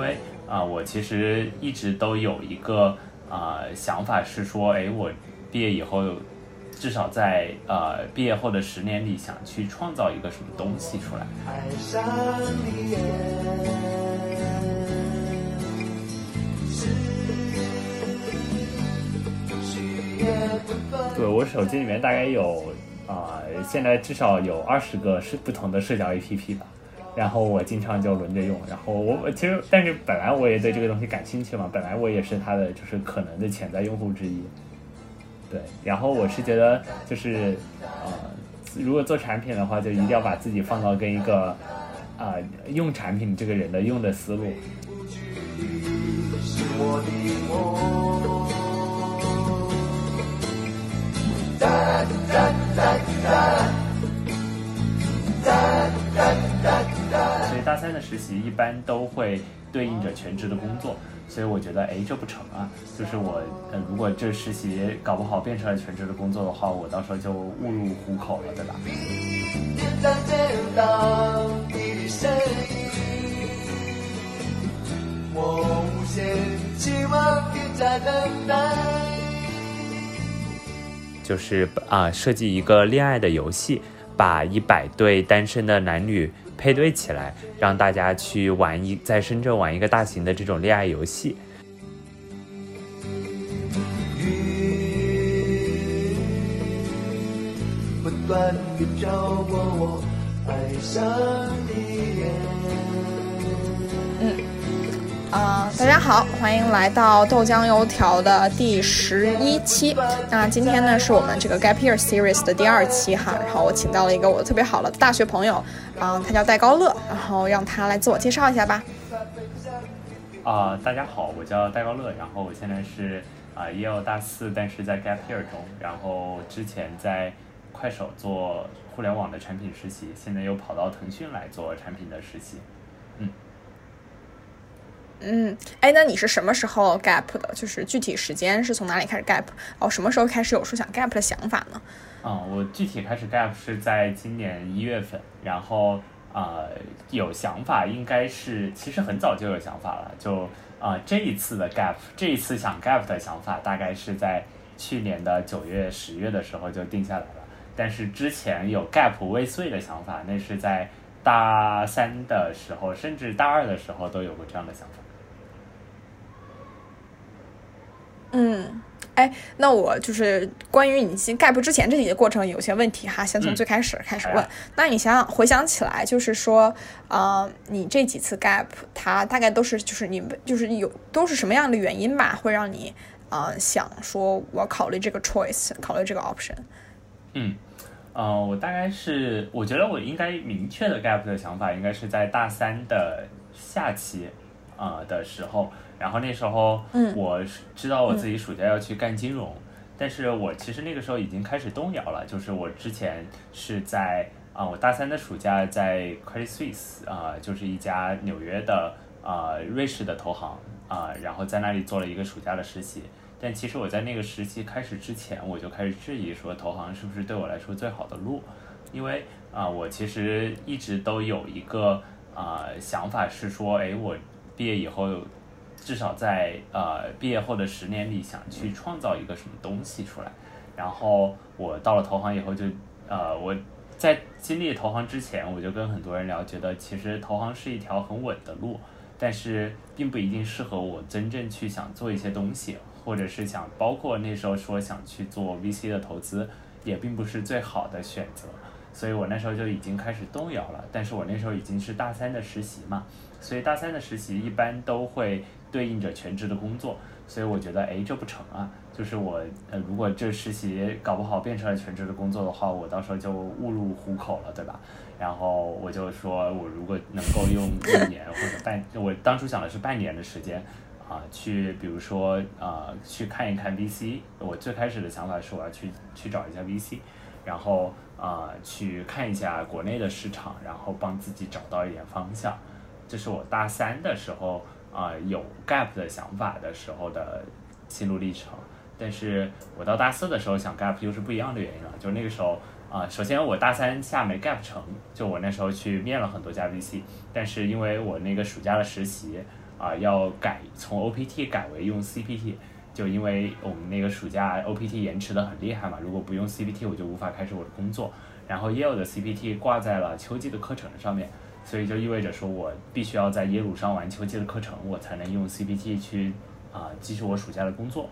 为啊，我其实一直都有一个啊想法是说，哎，我毕业以后至少在呃毕业后的十年里，想去创造一个什么东西出来。对我手机里面大概有啊、现在至少有二十个是不同的社交 APP 吧。然后我经常就轮着用，然后我我其实，但是本来我也对这个东西感兴趣嘛，本来我也是它的就是可能的潜在用户之一，对，然后我是觉得就是呃，如果做产品的话，就一定要把自己放到跟一个啊、用产品这个人的用的思路，哒哒哒哒。大三的实习一般都会对应着全职的工作，所以我觉得，哎，这不成啊！就是我，呃，如果这实习搞不好变成了全职的工作的话，我到时候就误入虎口了，对吧？我无限期望地在等待。就是啊、设计一个恋爱的游戏，把一百对单身的男女配对起来，让大家去玩一，在深圳玩一个大型的这种恋爱游戏。不断地飘过我，爱上你。大家好，欢迎来到豆浆油条的第十一期。那今天呢是我们这个 Gap Year Series 的第二期哈，然后我请到了一个我特别好的大学朋友，啊、他叫戴高乐，然后让他来自我介绍一下吧。啊、大家好，我叫戴高乐，然后我现在是啊、也有大四，但是在 gap year 中，然后之前在快手做互联网的产品实习，现在又跑到腾讯来做产品的实习。嗯，哎，那你是什么时候 Gap 的？就是具体时间是从哪里开始 Gap？哦，什么时候开始有说想 Gap 的想法呢？嗯，我具体开始 gap 是在今年一月份，然后呃有想法应该是其实很早就有想法了，就啊、这一次的 gap，这一次想 gap 的想法大概是在去年的九月、十月的时候就定下来了，但是之前有 gap 未遂的想法，那是在大三的时候，甚至大二的时候都有过这样的想法。嗯，哎，那我就是关于你进 Gap 之前这几个过程有些问题哈，先从嗯最开始开始问。那你想想回想起来，就是说，呃，你这几次 Gap 它大概都是就是你就是有都是什么样的原因吧，会让你呃想说我考虑这个 choice，考虑这个 option？嗯，呃，我大概是，我觉得我应该明确的 gap 的想法，应该是在大三的下期，呃的时候，然后那时候，嗯我是知道我自己暑假要去干金融，但是我其实那个时候已经开始动摇了，就是我之前是在啊、我大三的暑假在 Credit Suisse 啊、就是一家纽约的啊、瑞士的投行啊、然后在那里做了一个暑假的实习。但其实我在那个实习开始之前，我就开始质疑说，投行是不是对我来说最好的路？因为啊、我其实一直都有一个啊、想法是说，哎，我毕业以后，至少在呃毕业后的十年里，想去创造一个什么东西出来。然后我到了投行以后就，呃，我在经历投行之前，我就跟很多人聊，觉得其实投行是一条很稳的路，但是并不一定适合我真正去想做一些东西，或者是想包括那时候说想去做 VC 的投资，也并不是最好的选择。所以我那时候就已经开始动摇了，但是我那时候已经是大三的实习嘛，所以大三的实习一般都会对应着全职的工作，所以我觉得哎这不成啊，就是我呃如果这实习搞不好变成了全职的工作的话，我到时候就误入虎口了，对吧？然后我就说我如果能够用一年或者半，我当初想的是半年的时间。啊，去比如说啊，去看一看 VC。我最开始的想法是我要去去找一下 VC，然后啊、去看一下国内的市场，然后帮自己找到一点方向。这是我大三的时候啊、有 gap 的想法的时候的心路历程。但是我到大四的时候想 gap 又是不一样的原因了，就那个时候啊、首先我大三下没 gap 成，就我那时候去面了很多家 VC，但是因为我那个暑假的实习，啊、要改从 OPT 改为用 CPT，就因为我们那个暑假 OPT 延迟的很厉害嘛，如果不用 CPT 我就无法开始我的工作。然后也有的 CPT 挂在了秋季的课程上面，所以就意味着说我必须要在耶鲁上完秋季的课程，我才能用 CPT 去啊、继续我暑假的工作。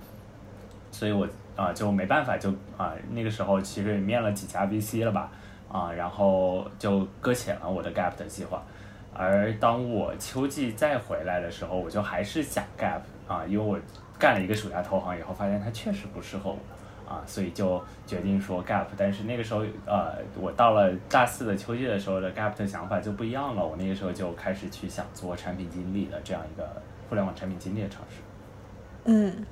所以我啊、就没办法就啊、那个时候其实也面了几家 VC 了吧啊、然后就搁浅了我的 gap 的计划。而当我秋季再回来的时候，我就还是想 gap 啊、因为我干了一个暑假投行以后，发现它确实不适合我啊、所以就决定说 gap。但是那个时候呃，我到了大四的秋季的时候的 gap 的想法就不一样了，我那个时候就开始去想做产品经理的这样一个互联网产品经理的尝试。嗯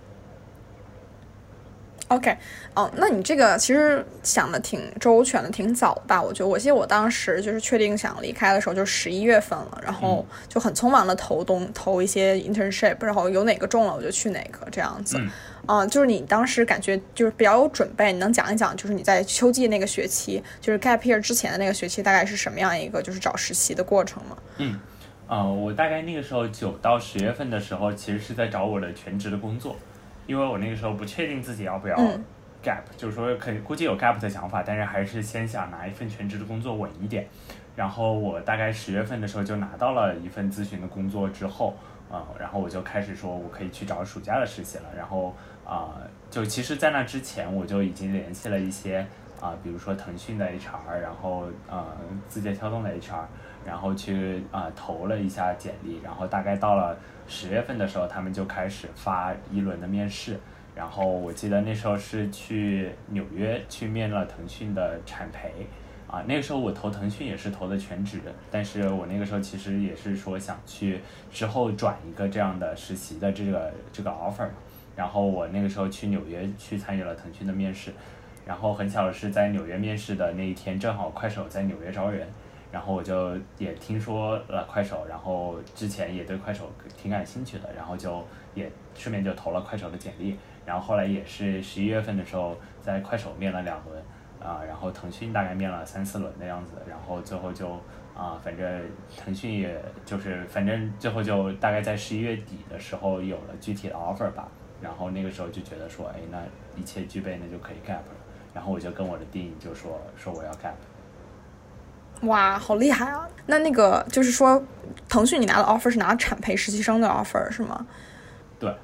，OK，哦，那你这个其实想的挺周全的，挺早吧？我觉得，我记得我当时就是确定想离开的时候，就十一月份了，然后就很匆忙的投东投一些 internship，然后有哪个中了我就去哪个这样子。嗯嗯，就是你当时感觉就是比较有准备，你能讲一讲，就是你在秋季那个学期，就是 gap year 之前的那个学期，大概是什么样一个就是找实习的过程吗？嗯，啊、我大概那个时候九到十月份的时候，其实是在找我的全职的工作，因为我那个时候不确定自己要不要嗯 gap，、就是说可以估计有 gap 的想法，但是还是先想拿一份全职的工作稳一点。然后我大概十月份的时候就拿到了一份咨询的工作之后，啊、然后我就开始说我可以去找暑假的实习了。然后啊、就其实，在那之前我就已经联系了一些啊、比如说腾讯的 HR，然后呃字节跳动的 HR，然后去啊、投了一下简历，然后大概到了十月份的时候，他们就开始发一轮的面试。然后我记得那时候是去纽约去面了腾讯的产培，啊，那个时候我投腾讯也是投的全职，但是我那个时候其实也是说想去之后转一个这样的实习的这个这个 offer 嘛，然后我那个时候去纽约去参与了腾讯的面试，然后很巧的是在纽约面试的那一天，正好快手在纽约招人，然后我就也听说了快手，然后之前也对快手挺感兴趣的，然后就也顺便就投了快手的简历，然后后来也是十一月份的时候在快手面了两轮，啊，然后腾讯大概面了三四轮的样子，然后最后就啊，反正腾讯也就是反正最后就大概在十一月底的时候有了具体的 offer 吧，然后那个时候就觉得说，哎，那一切具备，那就可以 gap 了，然后我就跟我的 dean 就说说我要 gap。哇，好厉害啊！那那个就是说，腾讯你拿的 offer 是拿产培实习生的 offer 是吗？对。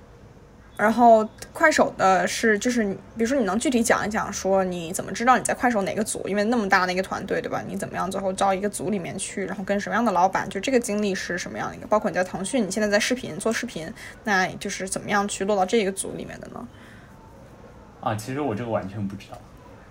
然后快手的是，就是你，比如说你能具体讲一讲，说你怎么知道你在快手哪个组？因为那么大的一个团队，对吧？你怎么样最后招一个组里面去，然后跟什么样的老板？就这个经历是什么样的一个？包括你在腾讯，你现在在视频做视频，那就是怎么样去落到这个组里面的呢？啊，其实我这个完全不知道。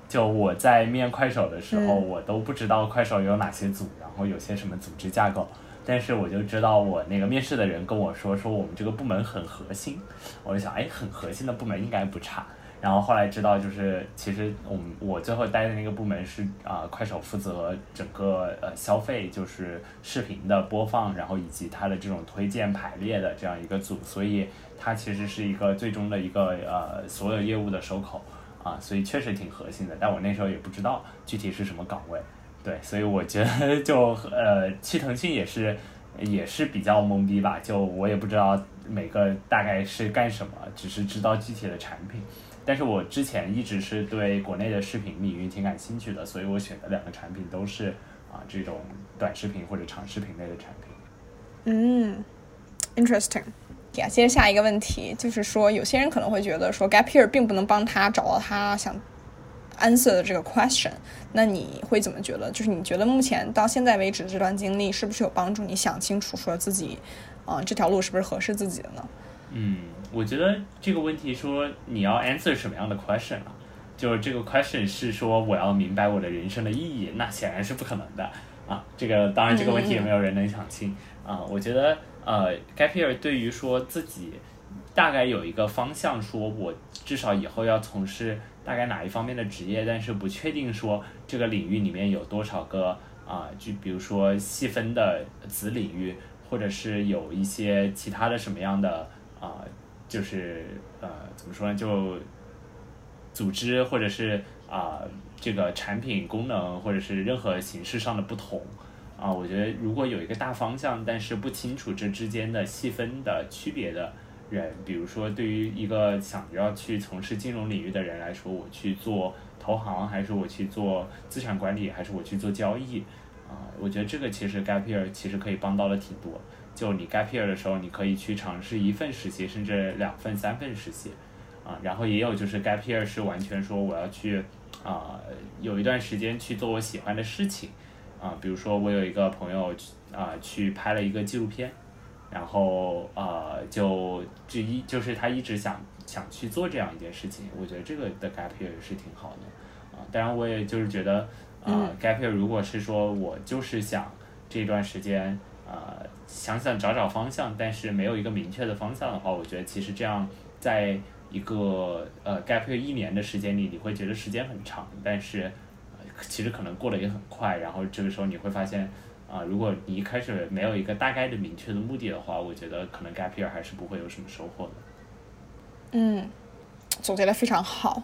就我在面快手的时候，嗯我都不知道快手有哪些组，然后有些什么组织架构。但是我就知道我那个面试的人跟我说，说我们这个部门很核心。我就想，哎，很核心的部门应该不差。然后后来知道，就是其实我们我最后待的那个部门是啊、快手负责整个呃消费，就是视频的播放，然后以及它的这种推荐排列的这样一个组，所以它其实是一个最终的一个呃所有业务的收口啊，所以确实挺核心的。但我那时候也不知道具体是什么岗位，对，所以我觉得就呃去腾讯也是也是比较懵逼吧，就我也不知道每个大概是干什么，只是知道具体的产品。但是我之前一直是对国内的视频领域挺感兴趣的，所以我选的两个产品都是啊这种短视频或者长视频类的产品。嗯，interesting。呀，接着下一个问题，就是说，有些人可能会觉得说，gap year 并不能帮他找到他想 answer 的这个 question。那你会怎么觉得？就是你觉得目前到现在为止这段经历是不是有帮助你想清楚说自己，啊、这条路是不是合适自己的呢？嗯，我觉得这个问题说你要 answer 什么样的 question 啊？就是这个 question 是说我要明白我的人生的意义，那显然是不可能的啊。这个当然这个问题也没有人能想清啊。我觉得呃，gap year 对于说自己大概有一个方向，说我至少以后要从事大概哪一方面的职业，但是不确定说这个领域里面有多少个啊，就比如说细分的子领域，或者是有一些其他的什么样的啊，就是呃怎么说呢，就组织或者是啊这个产品功能或者是任何形式上的不同。啊，我觉得如果有一个大方向，但是不清楚这之间的细分的区别的人，比如说对于一个想要去从事金融领域的人来说，我去做投行，还是我去做资产管理，还是我去做交易，啊，我觉得这个其实 gap year 其实可以帮到了挺多。就你 gap year 的时候，你可以去尝试一份实习，甚至两份、三份实习，啊，然后也有就是 gap year 是完全说我要去啊有一段时间去做我喜欢的事情。啊，比如说我有一个朋友啊，去拍了一个纪录片，然后呃，就这一就是他一直想想去做这样一件事情，我觉得这个的 gap year 是挺好的啊。当然，我也就是觉得啊，gap year 如果是说我就是想这段时间呃，想想找找方向，但是没有一个明确的方向的话，我觉得其实这样在一个呃 gap year 一年的时间里，你会觉得时间很长，但是。呃其实可能过得也很快，然后这个时候你会发现，啊，如果你一开始没有一个大概的明确的目的的话，我觉得可能 gap year 还是不会有什么收获的。嗯，总结的非常好。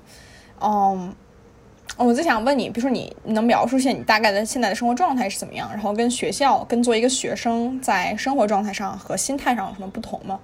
嗯，我就想问你，比如说你能描述一下你大概的现在的生活状态是怎么样，然后跟学校跟作为一个学生在生活状态上和心态上有什么不同吗？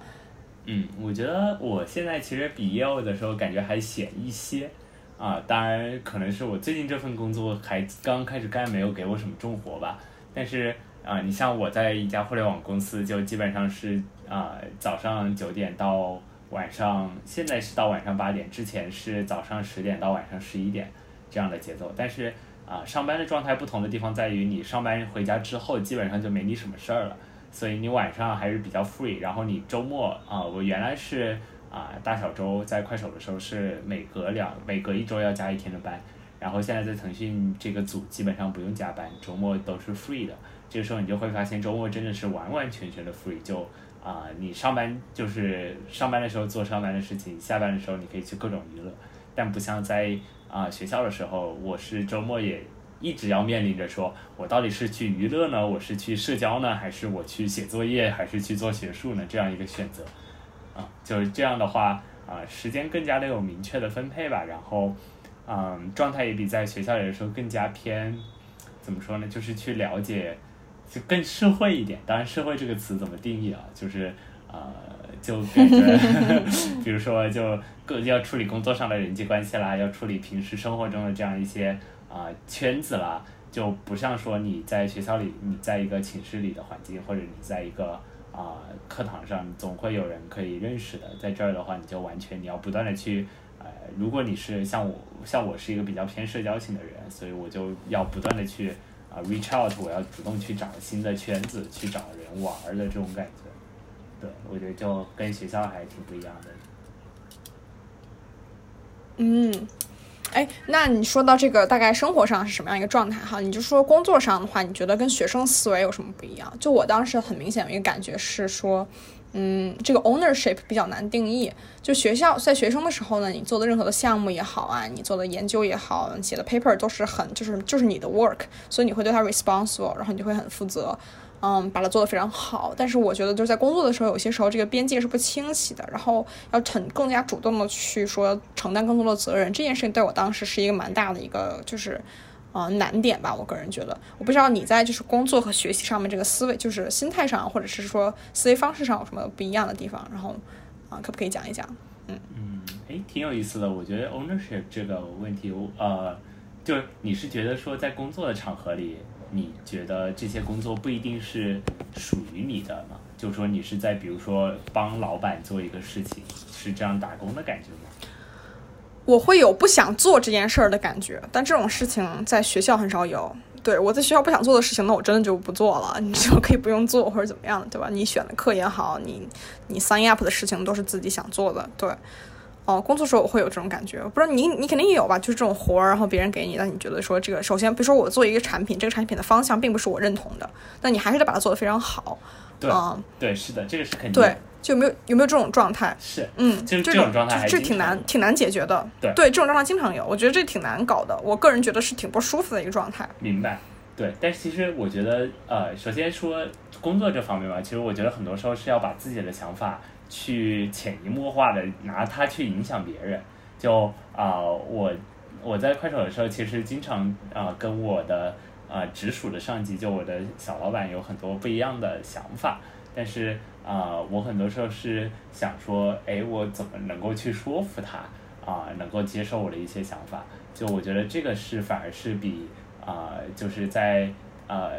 嗯，我觉得我现在其实比业务的时候感觉还闲一些。啊，当然可能是我最近这份工作还刚开始干，没有给我什么重活吧。但是啊，你像我在一家互联网公司，就基本上是啊早上九点到晚上，现在是到晚上八点，之前是早上十点到晚上十一点这样的节奏。但是啊，上班的状态不同的地方在于，你上班回家之后基本上就没你什么事儿了，所以你晚上还是比较 free。然后你周末啊，我原来是。啊，大小周在快手的时候是每隔两每隔一周要加一天的班，然后现在在腾讯这个组基本上不用加班，周末都是 free 的。这个时候你就会发现周末真的是完完全全的 free，就啊，你上班就是上班的时候做上班的事情，下班的时候你可以去各种娱乐，但不像在啊学校的时候，我是周末也一直要面临着说，我到底是去娱乐呢，我是去社交呢，还是我去写作业，还是去做学术呢？这样一个选择。啊，就是这样的话，啊，时间更加的有明确的分配吧，然后，嗯，状态也比在学校里的时候更加偏，怎么说呢？就是去了解，就更社会一点。当然，社会这个词怎么定义啊？就是，呃，就感觉，比如说，就各要处理工作上的人际关系啦，要处理平时生活中的这样一些啊圈子啦，就不像说你在学校里，你在一个寝室里的环境，或者你在一个。啊，课堂上总会有人可以认识的，在这儿的话，你就完全你要不断的去，如果你是像我，像我是一个比较偏社交型的人，所以我就要不断的去啊 reach out，我要主动去找新的圈子，去找人玩的这种感觉，对，我觉得就跟学校还挺不一样的。嗯。哎，那你说到这个大概生活上是什么样一个状态哈？你就说工作上的话，你觉得跟学生思维有什么不一样？就我当时很明显有一个感觉是说，嗯，这个 ownership 比较难定义。就学校在学生的时候呢，你做的任何的项目也好啊，你做的研究也好，写的 paper 都是很就是就是你的 work，所以你会对它 responsible，然后你就会很负责。嗯，把它做得非常好，但是我觉得就是在工作的时候，有些时候这个边界是不清晰的，然后要很更加主动的去说承担更多的责任，这件事情对我当时是一个蛮大的一个就是呃难点吧，我个人觉得，我不知道你在就是工作和学习上面这个思维就是心态上或者是说思维方式上有什么不一样的地方，然后啊可不可以讲一讲？嗯嗯，哎，挺有意思的，我觉得 ownership 这个问题，呃，就你是觉得说在工作的场合里。你觉得这些工作不一定是属于你的吗？就是说你是在比如说帮老板做一个事情，是这样打工的感觉吗？我会有不想做这件事儿的感觉，但这种事情在学校很少有。对我在学校不想做的事情，那我真的就不做了，你就可以不用做或者怎么样，对吧？你选的课也好，你你 sign up 的事情都是自己想做的，对。哦，工作时候我会有这种感觉，不知道你你肯定也有吧？就是这种活儿，然后别人给你，但你觉得说这个，首先比如说我做一个产品，这个产品的方向并不是我认同的，那你还是得把它做得非常好。对，嗯对，是的，这个是肯定。对，就有没有有没有这种状态？是，嗯，就是这种状态，这挺难挺难解决的。对，对，这种状态经常有，我觉得这挺难搞的。我个人觉得是挺不舒服的一个状态。明白。对，但是其实我觉得，呃，首先说工作这方面吧，其实我觉得很多时候是要把自己的想法去潜移默化的拿它去影响别人。就啊，我我在快手的时候，其实经常啊跟我的啊直属的上级，就我的小老板有很多不一样的想法，但是啊，我很多时候是想说，哎，我怎么能够去说服他啊，能够接受我的一些想法？就我觉得这个是反而是比啊，就是在呃，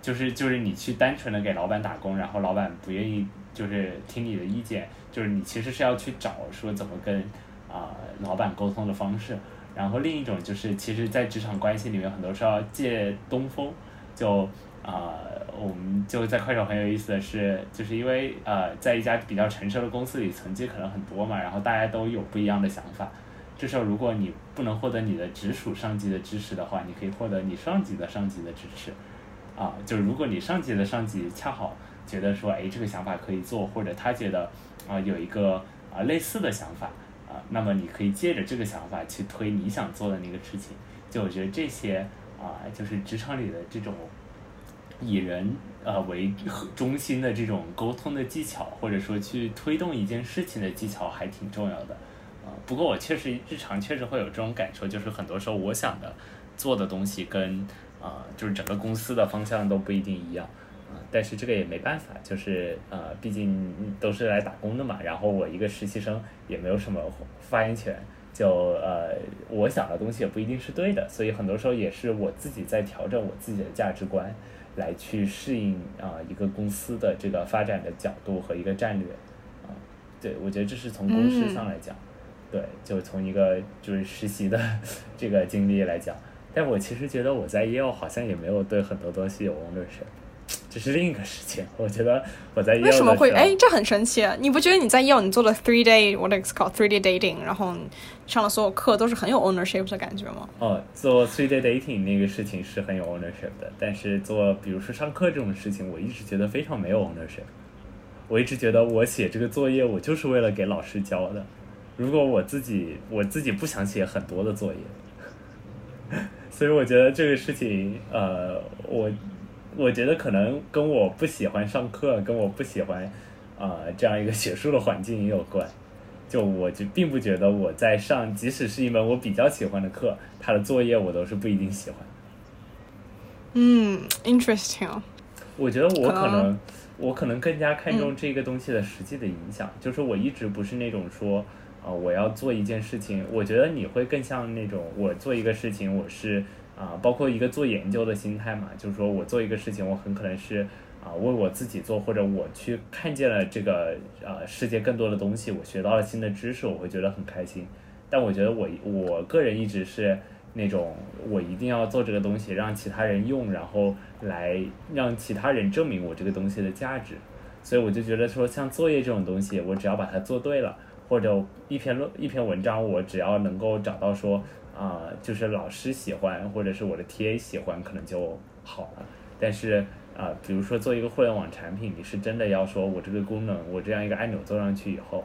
就是就是你去单纯的给老板打工，然后老板不愿意就是听你的意见，就是你其实是要去找说怎么跟啊老板沟通的方式。然后另一种就是，其实，在职场关系里面，很多时候借东风。就啊，我们就在快手很有意思的是，就是因为呃，在一家比较成熟的公司里，层级可能很多嘛，然后大家都有不一样的想法。这时候，如果你不能获得你的直属上级的支持的话，你可以获得你上级的上级的支持。啊，就如果你上级的上级恰好觉得说，哎，这个想法可以做，或者他觉得啊有一个啊类似的想法。啊，那么你可以借着这个想法去推你想做的那个事情，就我觉得这些啊，就是职场里的这种以人呃为中心的这种沟通的技巧，或者说去推动一件事情的技巧，还挺重要的。啊，不过我确实日常确实会有这种感受，就是很多时候我想的做的东西跟啊，就是整个公司的方向都不一定一样。但是这个也没办法，就是呃，毕竟都是来打工的嘛。然后我一个实习生也没有什么发言权，就呃，我想的东西也不一定是对的。所以很多时候也是我自己在调整我自己的价值观，来去适应啊一个公司的这个发展的角度和一个战略啊。对，我觉得这是从公司上来讲，对，就从一个就是实习的 这个经历来讲。但我其实觉得我在业务好像也没有对很多东西有 ownership。这是另一个事情，我觉得我在为什么会哎，这很神奇，啊你不觉得你在业务你做了 three day what is called three day dating，然后上了所有课都是很有 ownership 的感觉吗？哦，做 three day dating 那个事情是很有 ownership 的，但是做比如说上课这种事情，我一直觉得非常没有 ownership。我一直觉得我写这个作业，我就是为了给老师教的。如果我自己我自己不想写很多的作业，所以我觉得这个事情，呃，我。我觉得可能跟我不喜欢上课，跟我不喜欢啊这样一个学术的环境也有关。就我就并不觉得我在上，即使是一门我比较喜欢的课，它的作业我都是不一定喜欢。嗯，interesting。我觉得我可能我可能更加看重这个东西的实际的影响。就是我一直不是那种说啊我要做一件事情，我觉得你会更像那种我做一个事情，我是。啊，包括一个做研究的心态嘛，就是说我做一个事情，我很可能是啊为我自己做，或者我去看见了这个呃世界更多的东西，我学到了新的知识，我会觉得很开心。但我觉得我我个人一直是那种我一定要做这个东西，让其他人用，然后来让其他人证明我这个东西的价值。所以我就觉得说，像作业这种东西，我只要把它做对了，或者一篇论一篇文章，我只要能够找到说。啊，就是老师喜欢，或者是我的 TA 喜欢，可能就好了。但是啊，比如说做一个互联网产品，你是真的要说我这个功能，我这样一个按钮做上去以后，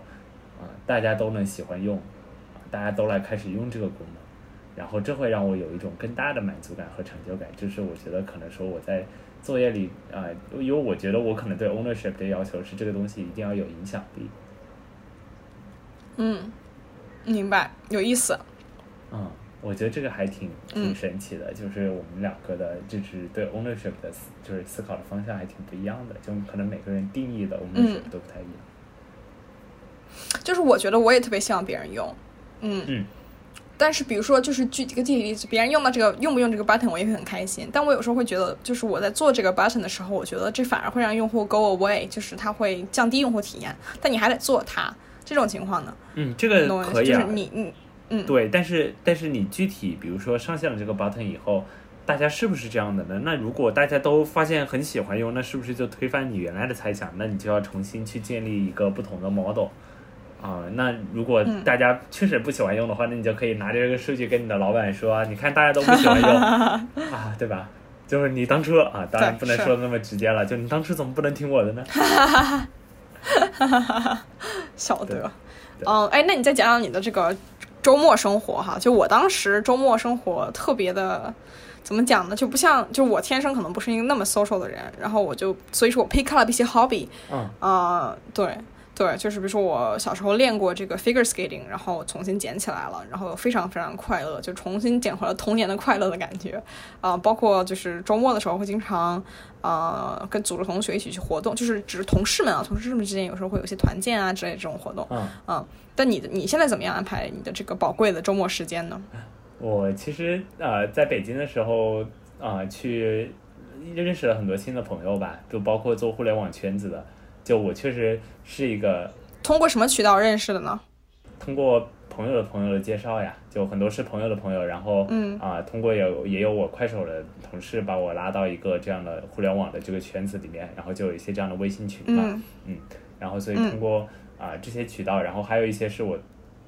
啊，大家都能喜欢用，大家都来开始用这个功能，然后这会让我有一种更大的满足感和成就感。就是我觉得可能说我在作业里啊，因为我觉得我可能对 ownership 的要求是这个东西一定要有影响力。嗯，明白，有意思。嗯，我觉得这个还挺挺神奇的，就是我们两个的，就是对 ownership 的思，就是思考的方向还挺不一样的，就可能每个人定义的 ownership 都不太一样。就是我觉得我也特别希望别人用，嗯嗯，但是比如说就是举几个具体例子，别人用到这个用不用这个 button，我也会很开心。但我有时候会觉得，就是我在做这个 button 的时候，我觉得这反而会让用户 go away，就是它会降低用户体验。但你还得做它，这种情况呢？嗯，这个可以啊，就是你你。嗯，对，但是但是你具体比如说上线了这个 button 以后，大家是不是这样的呢？那如果大家都发现很喜欢用，那是不是就推翻你原来的猜想？那你就要重新去建立一个不同的 model 啊？那如果大家确实不喜欢用的话，那你就可以拿着这个数据跟你的老板说，你看大家都不喜欢用 啊，对吧？就是你当初啊，当然不能说的那么直接了，就你当初怎么不能听我的呢？晓得，嗯，哎，那你再讲讲你的这个。周末生活哈，就我当时周末生活特别的，怎么讲呢？就不像，就我天生可能不是一个那么 social 的人，然后我就，所以说我 pick up 一些 hobby，嗯，啊，对，对，就是比如说我小时候练过这个 figure skating，然后重新捡起来了，然后非常非常快乐，就重新捡回了童年的快乐的感觉啊、包括就是周末的时候会经常呃跟组织同学一起去活动，就是只是同事们啊，同事们之间有时候会有一些团建啊之类的这种活动。嗯，嗯，但你的你现在怎么样安排你的这个宝贵的周末时间呢？我其实呃在北京的时候啊、呃去认识了很多新的朋友吧，就包括做互联网圈子的。就我确实是一个通过什么渠道认识的呢？通过朋友的朋友的介绍呀，就很多是朋友的朋友，然后嗯啊、通过有也有我快手的同事把我拉到一个这样的互联网的这个圈子里面，然后就有一些这样的微信群嘛，嗯然后所以嗯通过啊、这些渠道，然后还有一些是我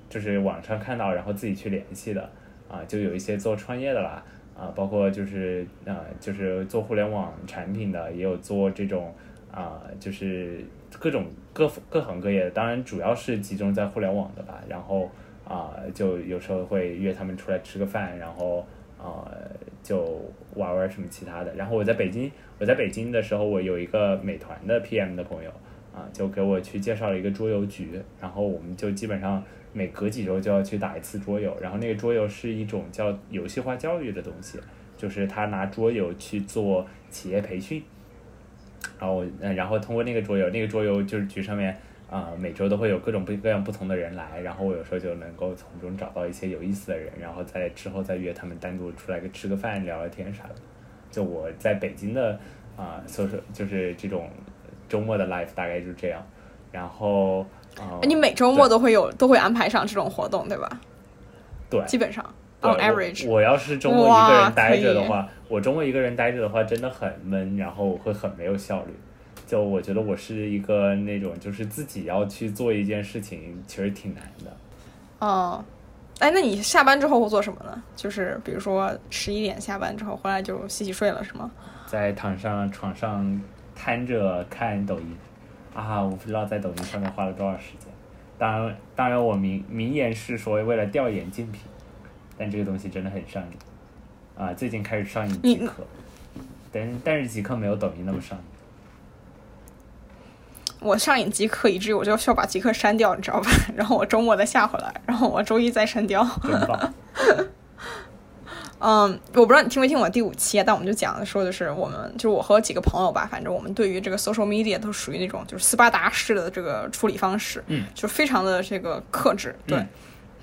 就是网上看到，然后自己去联系的啊、就有一些做创业的啦啊、包括就是呃就是做互联网产品的，也有做这种啊、就是各种各各行各业的，当然主要是集中在互联网的吧，然后啊、就有时候会约他们出来吃个饭，然后啊、就玩玩什么其他的。然后我在北京，我在北京的时候，我有一个美团的 PM 的朋友啊，就给我去介绍了一个桌游局，然后我们就基本上每隔几周就要去打一次桌游，然后那个桌游是一种叫游戏化教育的东西，就是他拿桌游去做企业培训。然后我，然后通过那个桌游，那个桌游就是局上面啊、每周都会有各种不各样不同的人来，然后我有时候就能够从中找到一些有意思的人，然后在之后再约他们单独出来吃个饭、聊聊天啥的。就我在北京的啊，所以说就是这种周末的 life 大概就是这样。然后啊，你每周末都会有都会安排上这种活动，对吧？对基本上 on average。我，我要是周末一个人待着的话，我周末一个人待着的话，真的很闷，然后我会很没有效率。就我觉得我是一个那种，就是自己要去做一件事情，其实挺难的。哦，哎，那你下班之后会做什么呢？就是比如说十一点下班之后回来就洗洗睡了，是吗？在躺上床上瘫着看抖音，啊，我不知道在抖音上面花了多少时间。当然，当然我明明言是说为了调研竞品，但这个东西真的很上瘾啊！最近开始上瘾你即可，但但是极客没有抖音那么上瘾。我上瘾极客，以至于我就需要把极客删掉，你知道吧？然后我周末再下回来，然后我周一再删掉。真棒！嗯，我不知道你听没听我第五期啊，但我们就讲的说的是我们，就是我和几个朋友吧，反正我们对于这个 social media 都属于那种就是斯巴达式的这个处理方式，嗯，就非常的这个克制，对，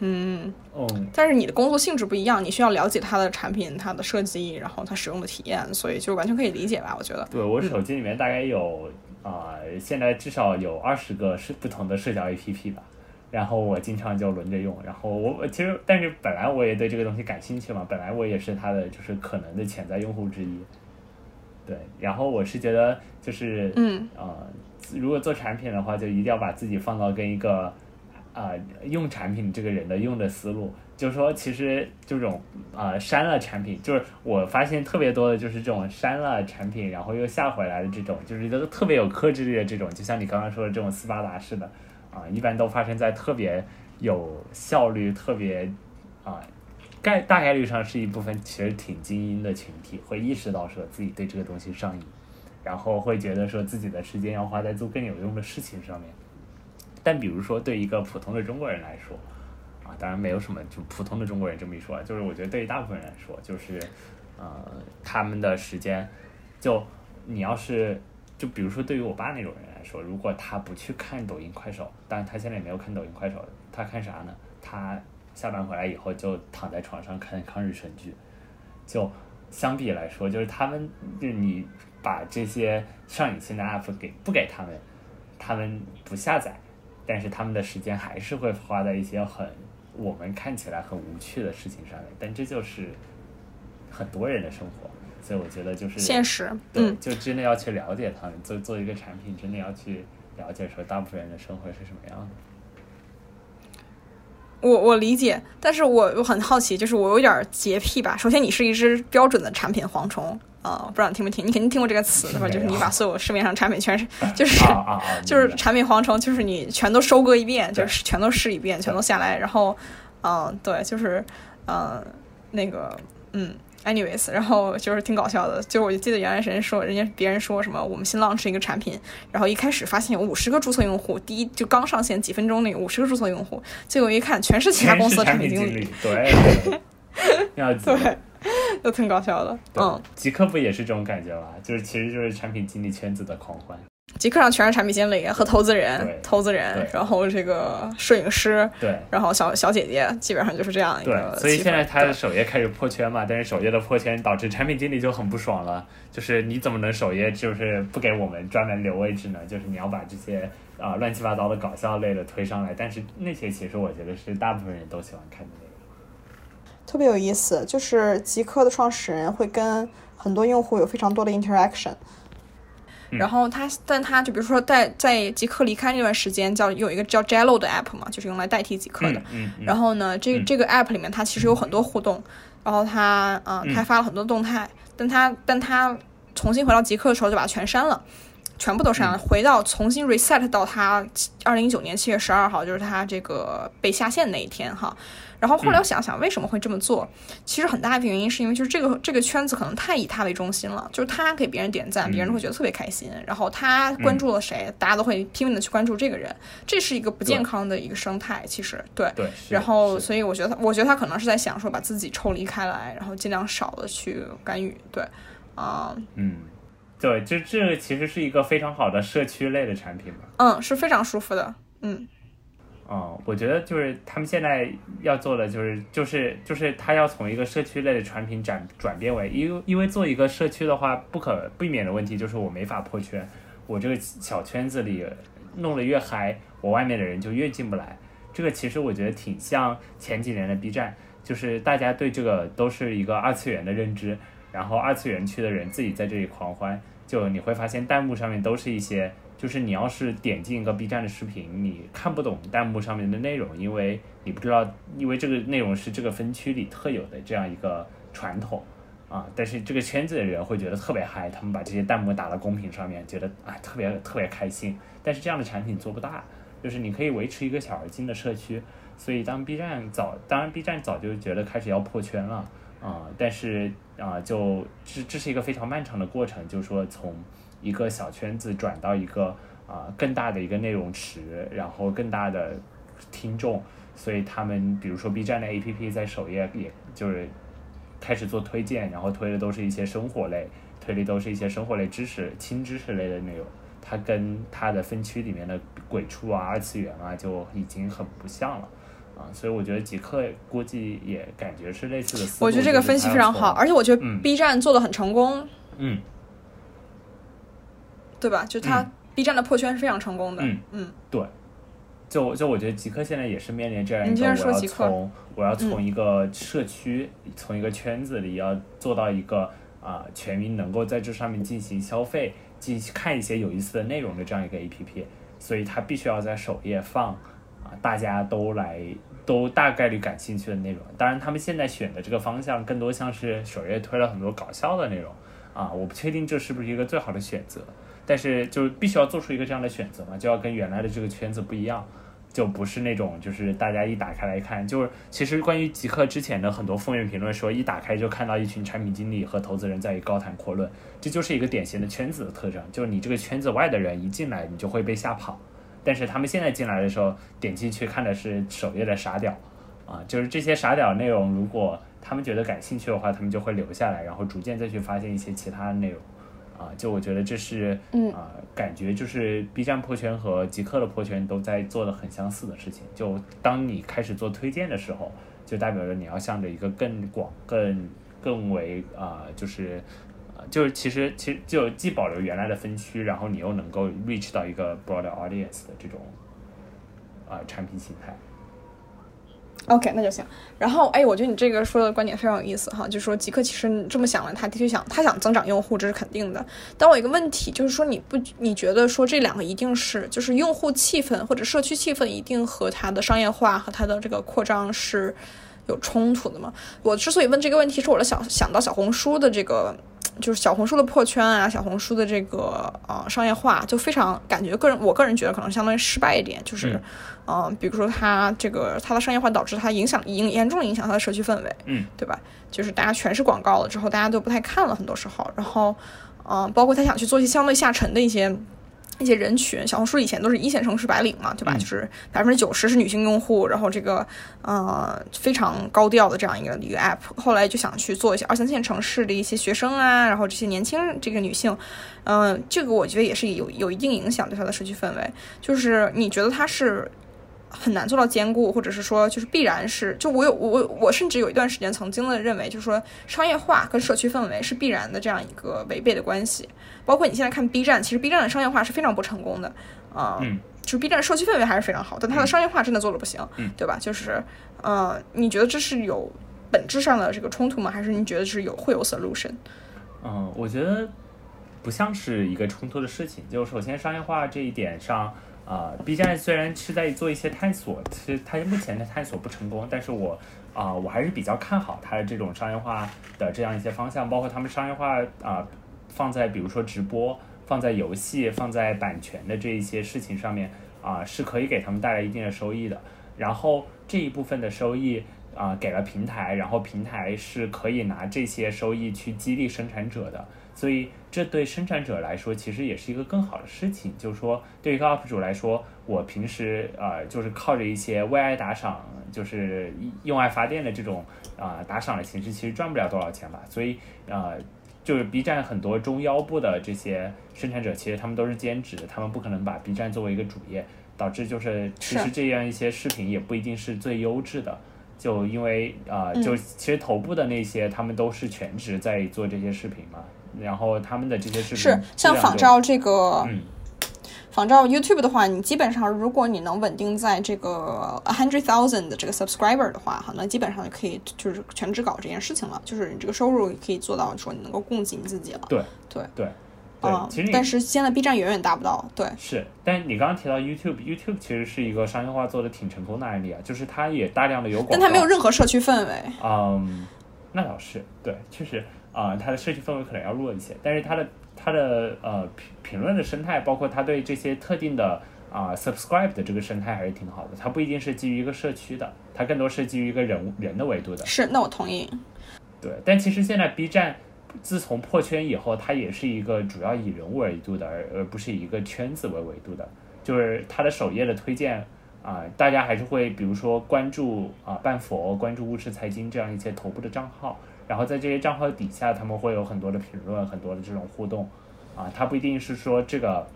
嗯，哦，但是你的工作性质不一样，你需要了解它的产品、它的设计，然后它使用的体验，所以就完全可以理解吧，我觉得。对我手机里面大概有啊、现在至少有二十个是不同的社交 APP 吧。然后我经常就轮着用，然后我我其实，但是本来我也对这个东西感兴趣嘛，本来我也是它的就是可能的潜在用户之一，对，然后我是觉得就是嗯。呃，如果做产品的话，就一定要把自己放到跟一个啊、用产品这个人的用的思路，就是说，其实这种啊删了产品，就是我发现特别多的就是这种删了产品，然后又下回来的这种，就是都特别有克制力的这种，就像你刚刚说的这种斯巴达式的啊、一般都发生在特别有效率、特别啊。概大概率上是一部分其实挺精英的群体，会意识到说自己对这个东西上瘾，然后会觉得说自己的时间要花在做更有用的事情上面。但比如说对一个普通的中国人来说，啊，当然没有什么就普通的中国人这么一说，就是我觉得对于大部分人来说，就是呃他们的时间，就你要是就比如说对于我爸那种人说，如果他不去看抖音、快手，当然他现在也没有看抖音、快手，他看啥呢？他下班回来以后就躺在床上看抗日神剧，就相比来说，就是他们就是你把这些上瘾性的 app 给不给他们，他们不下载，但是他们的时间还是会花在一些很我们看起来很无趣的事情上面，但这就是很多人的生活，所以我觉得就是现实，对，嗯，就真的要去了解他们，做做一个产品，真的要去了解说大部分人的生活是什么样的。我我理解，但是我我很好奇，就是我有点洁癖吧。首先，你是一只标准的产品蝗虫啊、不知道你听没听？你肯定听过这个词 对吧？就是你把所有市面上产品全是，就是！就是产品蝗虫，就是你全都收割一遍，就是全都试一遍，全都下来，然后，嗯、对，就是，嗯、那个嗯，anyways，然后就是挺搞笑的，就是我就记得原来是人说，人家别人说什么我们新 launch 一个产品，然后一开始发现有五十个注册用户，第一就刚上线几分钟那个五十个注册用户，结果一看全是其他公司的产品经理，对，要对，都挺搞笑的，嗯，极客不也是这种感觉吗？就是其实就是产品经理圈子的狂欢。极客上全是产品经理和投资人，投资人，然后这个摄影师，对，然后小小姐姐，基本上就是这样一个。对，所以现在他的首页开始破圈嘛，但是首页的破圈导致产品经理就很不爽了，就是你怎么能首页就是不给我们专门留位置呢？就是你要把这些啊乱七八糟的搞笑类的推上来，但是那些其实我觉得是大部分人都喜欢看的内容。特别有意思，就是极客的创始人会跟很多用户有非常多的 interaction。然后他，但他就比如说在在极客离开那段时间，叫有一个叫 Jello 的 app 嘛，就是用来代替极客的。然后呢，这这个 app 里面它其实有很多互动，然后他啊开发了很多动态，但他但他重新回到极客的时候就把它全删了，全部都删了，回到重新 reset 到他二零一九年七月十二号，就是他这个被下线那一天哈。然后后来我想想为什么会这么做，其实很大一个原因是因为就是这个这个圈子可能太以他为中心了，就是他给别人点赞，别人都会觉得特别开心。然后他关注了谁，大家都会拼命的去关注这个人，这是一个不健康的一个生态。其实对，对。然后所以我觉得，我觉得他可能是在想说把自己抽离开来，然后尽量少的去干预。对，啊，嗯，对，这这其实是一个非常好的社区类的产品吧？嗯，是非常舒服的，嗯。哦，我觉得就是他们现在要做的就是就是就是他要从一个社区类的产品转转变为，因为因为做一个社区的话，不可避免的问题就是我没法破圈，我这个小圈子里弄得越嗨，我外面的人就越进不来。这个其实我觉得挺像前几年的 B 站，就是大家对这个都是一个二次元的认知，然后二次元区的人自己在这里狂欢，就你会发现弹幕上面都是一些。就是你要是点进一个 B 站的视频，你看不懂弹幕上面的内容，因为你不知道，因为这个内容是这个分区里特有的这样一个传统啊。但是这个圈子的人会觉得特别嗨，他们把这些弹幕打到公屏上面，觉得啊特别特别开心。但是这样的产品做不大，就是你可以维持一个小而精的社区。所以当 B 站早，当然 B 站早就觉得开始要破圈了啊，但是啊，就这这是一个非常漫长的过程，就是说从。一个小圈子转到一个啊更大的一个内容池，然后更大的听众，所以他们比如说 B 站的 APP 在首页也就是开始做推荐，然后推的都是一些生活类，推的都是一些生活类知识、轻知识类的内容，它跟它的分区里面的鬼畜啊、二次元啊就已经很不像了啊，所以我觉得极客估计也感觉是类似的思路。我觉得这个分析非常好，而且我觉得 B 站做的很成功。嗯。对吧？就他 B 站的破圈是非常成功的。嗯嗯，对。就就我觉得极客现在也是面临这样一个，我要从我要从一个社区，从一个圈子里要做到一个啊，全民能够在这上面进行消费、进行看一些有意思的内容的这样一个 APP，所以它必须要在首页放啊，大家都来都大概率感兴趣的内容。当然，他们现在选的这个方向更多像是首页推了很多搞笑的内容啊，我不确定这是不是一个最好的选择。但是就是必须要做出一个这样的选择嘛，就要跟原来的这个圈子不一样，就不是那种就是大家一打开来看，就是其实关于极客之前的很多负面评论说一打开就看到一群产品经理和投资人在高谈阔论，这就是一个典型的圈子的特征，就是你这个圈子外的人一进来你就会被吓跑，但是他们现在进来的时候点进去看的是首页的傻屌，啊，就是这些傻屌内容，如果他们觉得感兴趣的话，他们就会留下来，然后逐渐再去发现一些其他的内容。啊，就我觉得这是，啊，感觉就是 B 站破圈和极客的破圈都在做的很相似的事情。就当你开始做推荐的时候，就代表着你要向着一个更广、更更为啊，就是，就是其实其实就既保留原来的分区，然后你又能够 reach 到一个 broader audience 的这种啊产品形态。OK，那就行。然后，哎，我觉得你这个说的观点非常有意思哈，就是说极客其实你这么想了，他的确想他想增长用户，这是肯定的。但我有一个问题，就是说你不你觉得说这两个一定是就是用户气氛或者社区气氛一定和它的商业化和它的这个扩张是有冲突的吗？我之所以问这个问题，是我的想想到小红书的这个就是小红书的破圈啊，小红书的这个呃商业化，就非常感觉个人，我个人觉得可能相当于失败一点，就是，嗯、呃，比如说它这个它的商业化导致它影响影严重影响它的社区氛围，嗯，对吧？就是大家全是广告了之后，大家都不太看了，很多时候，然后，嗯、包括他想去做一些相对下沉的一些。一些人群，小红书以前都是一线城市白领嘛，对吧？嗯就是百分之九十是女性用户，然后这个呃非常高调的这样一个一个 app，后来就想去做一些二三线城市的一些学生啊，然后这些年轻这个女性，嗯、这个我觉得也是有有一定影响对它的社区氛围。就是你觉得它是很难做到兼顾，或者是说就是必然是，就我有我我甚至有一段时间曾经的认为，就是说商业化跟社区氛围是必然的这样一个违背的关系。包括你现在看 B 站，其实 B 站的商业化是非常不成功的，啊、嗯就是 B 站社区氛围还是非常好，但它的商业化真的做的不行，嗯对吧？就是，呃，你觉得这是有本质上的这个冲突吗？还是你觉得是有会有 solution？嗯，我觉得不像是一个冲突的事情。就首先商业化这一点上，啊、b 站虽然是在做一些探索，其实它目前的探索不成功，但是我啊、我还是比较看好它的这种商业化的这样一些方向，包括他们商业化啊、放在比如说直播、放在游戏、放在版权的这一些事情上面啊、是可以给他们带来一定的收益的。然后这一部分的收益啊、给了平台，然后平台是可以拿这些收益去激励生产者的，所以这对生产者来说其实也是一个更好的事情。就是说，对于个 UP 主来说，我平时呃就是靠着一些为爱打赏，就是用爱发电的这种啊、打赏的形式，其实赚不了多少钱吧。所以呃。就是 B 站很多中腰部的这些生产者，其实他们都是兼职，他们不可能把 B 站作为一个主业，导致就是其实这样一些视频也不一定是最优质的。就因为呃，嗯就其实头部的那些，他们都是全职在做这些视频嘛，然后他们的这些视频是像仿照这个，嗯仿照 YouTube 的话，你基本上如果你能稳定在这个 a hundred thousand 的这个 subscriber 的话，哈，那基本上就可以就是全职搞这件事情了，就是你这个收入可以做到说你能够供给你自己了。对对对对，啊、其实但是现在 B 站远远达不到，对，是，但你刚刚提到 YouTube，YouTube 其实是一个商业化做的挺成功的案例啊，就是它也大量的有广告，但它没有任何社区氛围。嗯，那倒是，对，确实啊、它的社区氛围可能要弱一些，但是它的它的呃评评论的生态，包括它对这些特定的啊、subscribe 的这个生态还是挺好的，它不一定是基于一个社区的，它更多是基于一个人人的维度的。是，那我同意。对，但其实现在 B 站自从破圈以后，它也是一个主要以人物维度的，而而不是以一个圈子为维度的。就是它的首页的推荐啊、大家还是会比如说关注啊、半佛、关注务实财经这样一些头部的账号，然后在这些账号底下，他们会有很多的评论，很多的这种互动。啊、它不一定是说这个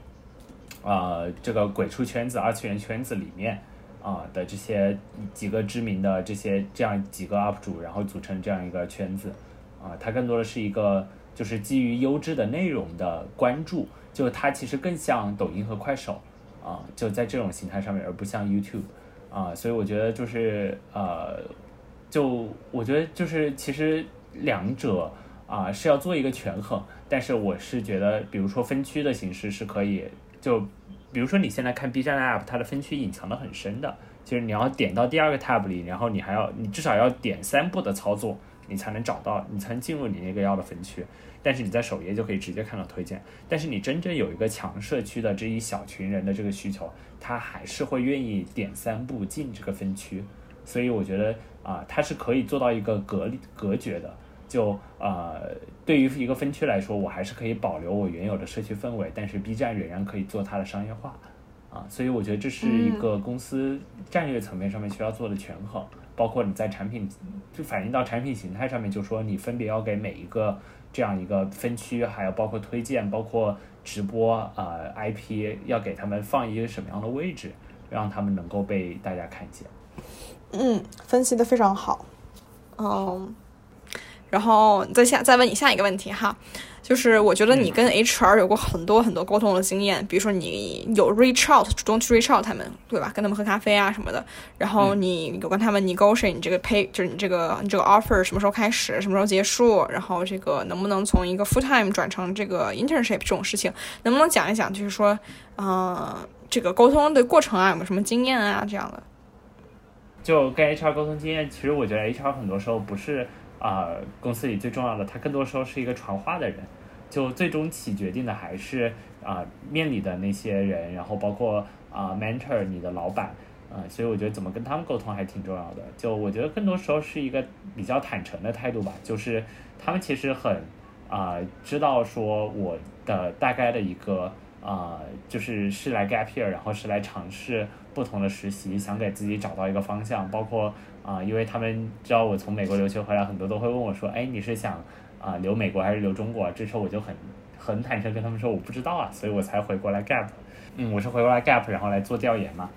呃这个鬼畜圈子、二次元圈子里面。啊、的这些几个知名的这些这样几个 UP 主，然后组成这样一个圈子，啊、它更多的是一个就是基于优质的内容的关注，就它其实更像抖音和快手。啊、就在这种形态上面，而不像 YouTube 啊、所以我觉得就是呃，就我觉得就是其实两者啊、是要做一个权衡，但是我是觉得，比如说分区的形式是可以就。比如说你现在看 B 站的 app，它的分区隐藏的很深的，就是你要点到第二个 tab 里，然后你还要你至少要点三步的操作，你才能找到，你才能进入你那个要的分区。但是你在首页就可以直接看到推荐。但是你真正有一个强社区的这一小群人的这个需求，他还是会愿意点三步进这个分区。所以我觉得啊、它是可以做到一个隔离隔绝的。就呃，对于一个分区来说，我还是可以保留我原有的社区氛围，但是 B 站仍然可以做它的商业化啊，所以我觉得这是一个公司战略层面上面需要做的权衡，包括你在产品就反映到产品形态上面，就说你分别要给每一个这样一个分区，还有包括推荐，包括直播呃 IP 要给他们放一个什么样的位置，让他们能够被大家看见。嗯，分析的非常好。嗯，然后再下再问你下一个问题哈，就是我觉得你跟 HR 有过很多很多沟通的经验，比如说你有 reach out 主动去 reach out 他们，对吧？跟他们喝咖啡啊什么的，然后你有跟他们 negotiate 你这个 pay 就是你这个你这个 offer 什么时候开始，什么时候结束，然后这个能不能从一个 full time 转成这个 internship 这种事情，能不能讲一讲？就是说，嗯、这个沟通的过程啊，有没有什么经验啊这样的？就跟 HR 沟通经验，其实我觉得 HR 很多时候不是啊、公司里最重要的，他更多时候是一个传话的人，就最终起决定的还是啊、面里的那些人，然后包括啊、mentor 你的老板。啊、所以我觉得怎么跟他们沟通还挺重要的。就我觉得更多时候是一个比较坦诚的态度吧，就是他们其实很啊、知道说我的大概的一个啊、就是是来 gap year，然后是来尝试不同的实习，想给自己找到一个方向。包括啊、因为他们知道我从美国留学回来，很多都会问我说，哎，你是想啊、留美国还是留中国？这时候我就很很坦诚跟他们说我不知道啊，所以我才回过来 gap。嗯，我是回过来 gap，然后来做调研嘛。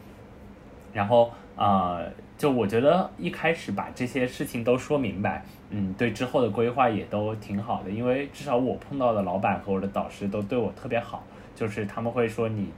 然后呃，就我觉得一开始把这些事情都说明白，嗯，对之后的规划也都挺好的，因为至少我碰到的老板和我的导师都对我特别好，就是他们会说你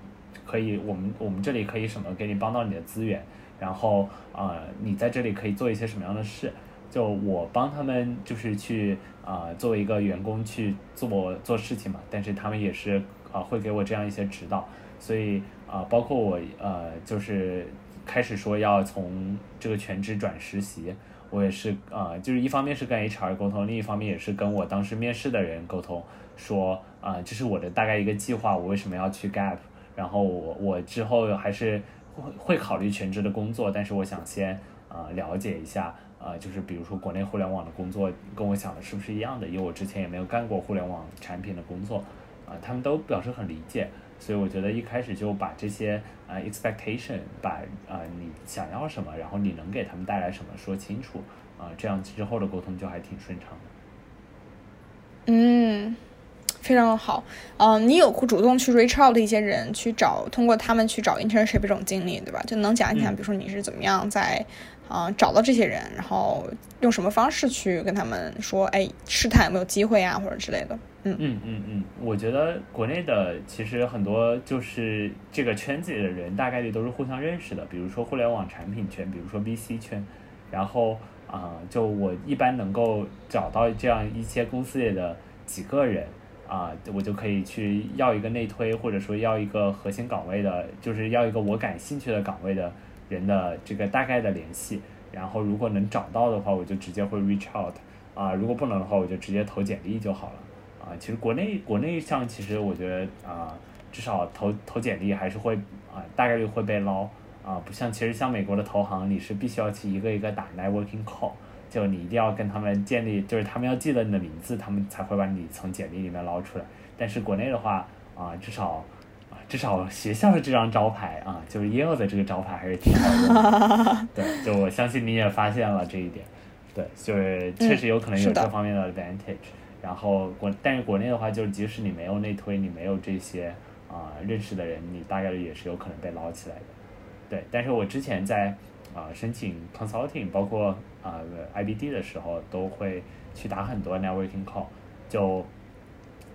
可以，我们我们这里可以什么给你帮到你的资源，然后呃，你在这里可以做一些什么样的事，就我帮他们就是去啊、作为一个员工去做做事情嘛，但是他们也是啊、会给我这样一些指导，所以啊、包括我呃就是开始说要从这个全职转实习，我也是啊、就是一方面是跟 HR 沟通，另一方面也是跟我当时面试的人沟通，说啊、这是我的大概一个计划，我为什么要去 Gap，然后我我之后还是会会考虑全职的工作，但是我想先啊、了解一下。呃，就是比如说国内互联网的工作跟我想的是不是一样的？因为我之前也没有干过互联网产品的工作，啊、他们都表示很理解，所以我觉得一开始就把这些呃 expectation，把呃你想要什么，然后你能给他们带来什么说清楚，啊、这样之后的沟通就还挺顺畅的。嗯，非常好。嗯，你有主动去 reach out 的一些人，去找通过他们去找 internship 这种经历，对吧？就能讲一讲，嗯比如说你是怎么样在啊、找到这些人，然后用什么方式去跟他们说，哎，试探有没有机会啊，或者之类的。嗯嗯嗯嗯，我觉得国内的其实很多就是这个圈子里的人，大概率都是互相认识的，比如说互联网产品圈，比如说 VC 圈，然后啊、就我一般能够找到这样一些公司里的几个人啊、我就可以去要一个内推，或者说要一个核心岗位的，就是要一个我感兴趣的岗位的人的这个大概的联系，然后如果能找到的话，我就直接会 reach out 啊、如果不能的话，我就直接投简历就好了。啊，其实国内国内上其实我觉得啊、至少投投简历还是会啊、大概率会被捞啊、不像其实像美国的投行，你是必须要去一个一个打 networking call，就你一定要跟他们建立，就是他们要记得你的名字，他们才会把你从简历里面捞出来。但是国内的话啊、至少啊至少学校的这张招牌啊，就是 Yale 的这个招牌还是挺好用的。对，就我相信你也发现了这一点。对，就是确实有可能有这方面的 advantage。然后国，但是国内的话，就是即使你没有内推，你没有这些啊、认识的人，你大概率也是有可能被捞起来的。对，但是我之前在啊、申请 consulting，包括啊、IBD 的时候，都会去打很多 networking call，就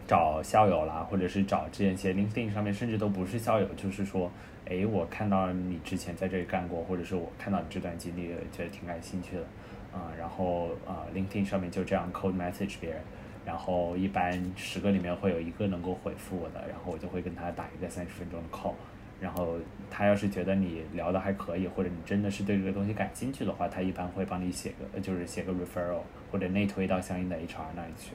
找校友啦，或者是找这些 LinkedIn 上面，甚至都不是校友，就是说，诶，我看到你之前在这里干过，或者是我看到你这段经历，觉得挺感兴趣的，啊、然后啊、LinkedIn 上面就这样 cold message 别人，然后一般十个里面会有一个能够回复我的，然后我就会跟他打一个三十分钟的 call，然后他要是觉得你聊的还可以，或者你真的是对这个东西感兴趣的话，他一般会帮你写个，就是写个 referral 或者内推到相应的 HR 那里去。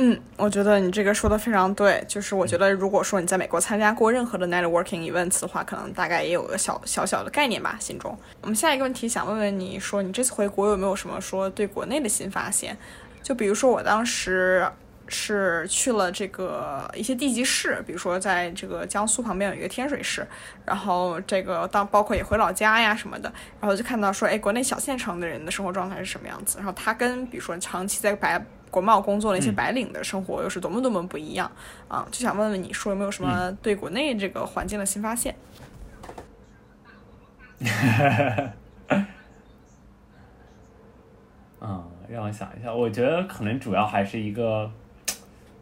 嗯，我觉得你这个说的非常对。就是我觉得，如果说你在美国参加过任何的 networking events 的话，可能大概也有个小小小的概念吧，心中。我们下一个问题想问问你说，你这次回国有没有什么说对国内的新发现？就比如说我当时是去了这个一些地级市，比如说在这个江苏旁边有一个天水市，然后这个当包括也回老家呀什么的，然后就看到说，哎，国内小县城的人的生活状态是什么样子，然后他跟比如说长期在白国贸工作的一些白领的生活又是多么多么不一样啊！就想问问你说有没有什么对国内这个环境的新发现？嗯，让我想一下，我觉得可能主要还是一个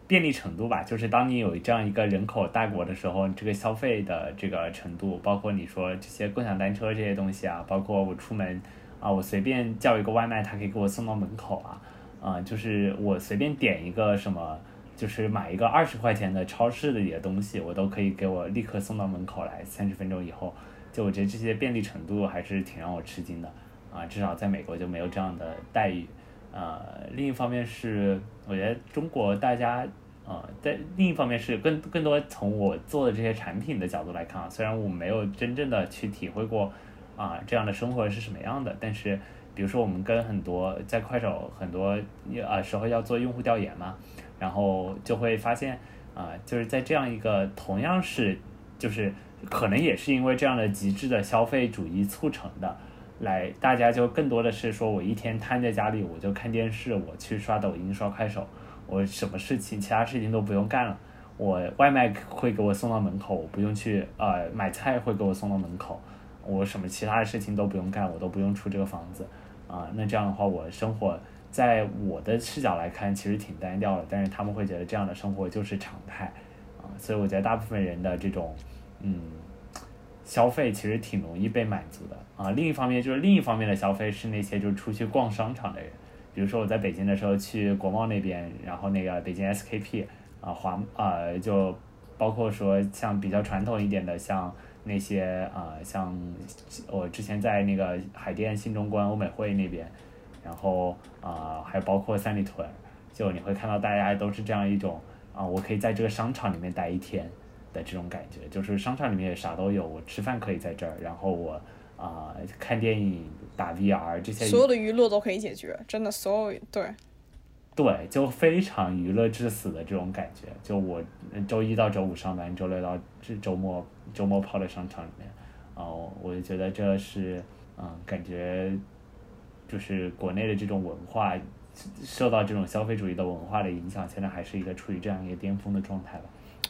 便利程度吧，就是当你有这样一个人口大国的时候，这个消费的这个程度，包括你说这些共享单车这些东西啊，包括我出门啊，我随便叫一个外卖，他可以给我送到门口啊，啊，就是我随便点一个什么。就是买一个二十块钱的超市里的东西，我都可以给我立刻送到门口来，三十分钟以后。就我觉得这些便利程度还是挺让我吃惊的。啊，至少在美国就没有这样的待遇。呃，另一方面是我觉得中国大家。呃，在另一方面是更更多从我做的这些产品的角度来看啊，虽然我没有真正的去体会过啊这样的生活是什么样的，但是比如说我们跟很多在快手很多呃时候要做用户调研嘛，然后就会发现啊，就是在这样一个同样是就是可能也是因为这样的极致的消费主义促成的，来大家就更多的是说我一天瘫在家里我就看电视，我去刷抖音刷快手。我什么事情，其他事情都不用干了。我外卖会给我送到门口，我不用去呃买菜会给我送到门口。我什么其他的事情都不用干，我都不用出这个房子啊。那这样的话，我生活在我的视角来看，其实挺单调的。但是他们会觉得这样的生活就是常态啊。所以我觉得大部分人的这种嗯消费其实挺容易被满足的啊。另一方面就是另一方面的消费是那些就是出去逛商场的人。比如说我在北京的时候去国贸那边，然后那个北京 SKP 啊华啊就包括说像比较传统一点的，像那些啊像我之前在那个海淀新中关欧美汇那边，然后啊还包括三里屯，就你会看到大家都是这样一种啊我可以在这个商场里面待一天的这种感觉，就是商场里面也啥都有，我吃饭可以在这儿，然后我。啊，看电影、打 VR 这些，所有的娱乐都可以解决，真的，所有对，对，就非常娱乐至死的这种感觉。就我周一到周五上班，周六到这周末周末泡在商场里面，哦，我就觉得这是，嗯，感觉就是国内的这种文化受到这种消费主义的文化的影响，现在还是一个处于这样一个巅峰的状态吧。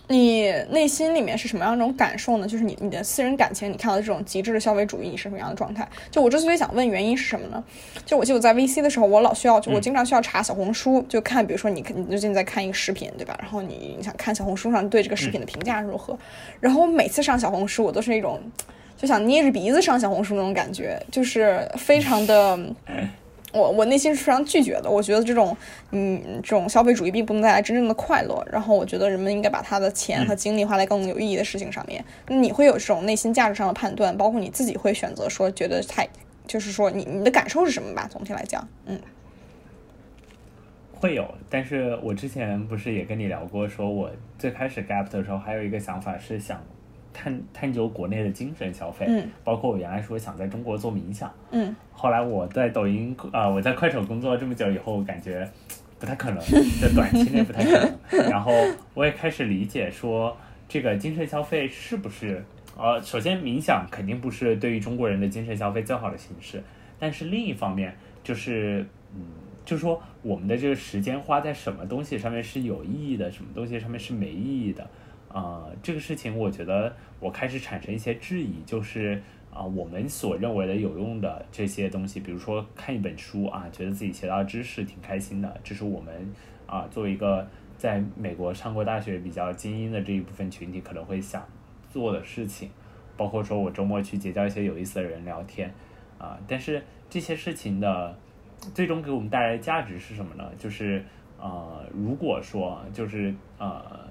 你内心里面是什么样一种感受呢？就是你你的私人感情，你看到这种极致的消费主义，你是什么样的状态？就我之所以想问原因是什么呢？就我记得我在 VC 的时候，我老需要，就我经常需要查小红书，就看，比如说你你最近在看一个视频，对吧？然后你你想看小红书上对这个视频的评价如何？然后我每次上小红书，我都是一种就想捏着鼻子上小红书那种感觉，就是非常的。我我内心是非常拒绝的，我觉得这种嗯这种消费主义并不能带来真正的快乐。然后我觉得人们应该把他的钱和精力花在更有意义的事情上面。那你会有这种内心价值上的判断，包括你自己会选择说觉得太，就是说你你的感受是什么吧？总体来讲，嗯，会有。但是我之前不是也跟你聊过，说我最开始 gap 的时候，还有一个想法是想。探探究国内的精神消费，嗯，包括我原来说想在中国做冥想，嗯，后来我在抖音啊，我在快手工作了这么久以后，感觉不太可能，在短期内不太可能。然后我也开始理解说，这个精神消费是不是呃，首先冥想肯定不是对于中国人的精神消费最好的形式，但是另一方面就是，嗯，就是说我们的这个时间花在什么东西上面是有意义的，什么东西上面是没意义的。啊，这个事情我觉得我开始产生一些质疑，就是啊，我们所认为的有用的这些东西，比如说看一本书啊，觉得自己学到知识挺开心的，这是我们啊作为一个在美国上过大学比较精英的这一部分群体可能会想做的事情，包括说我周末去结交一些有意思的人聊天啊，但是这些事情的最终给我们带来的价值是什么呢？就是呃，如果说就是呃。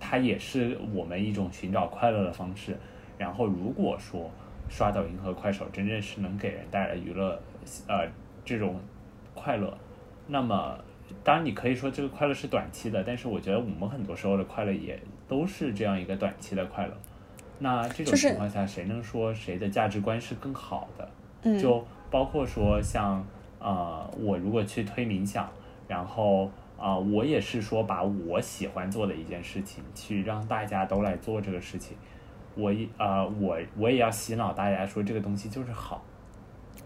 它也是我们一种寻找快乐的方式。然后，如果说刷抖音和快手真正是能给人带来娱乐，呃，这种快乐，那么当然你可以说这个快乐是短期的，但是我觉得我们很多时候的快乐也都是这样一个短期的快乐。那这种情况下，谁能说谁的价值观是更好的？嗯，就包括说像呃，我如果去推冥想，然后。啊，我也是说把我喜欢做的一件事情，去让大家都来做这个事情。我一啊，我我也要洗脑大家说这个东西就是好。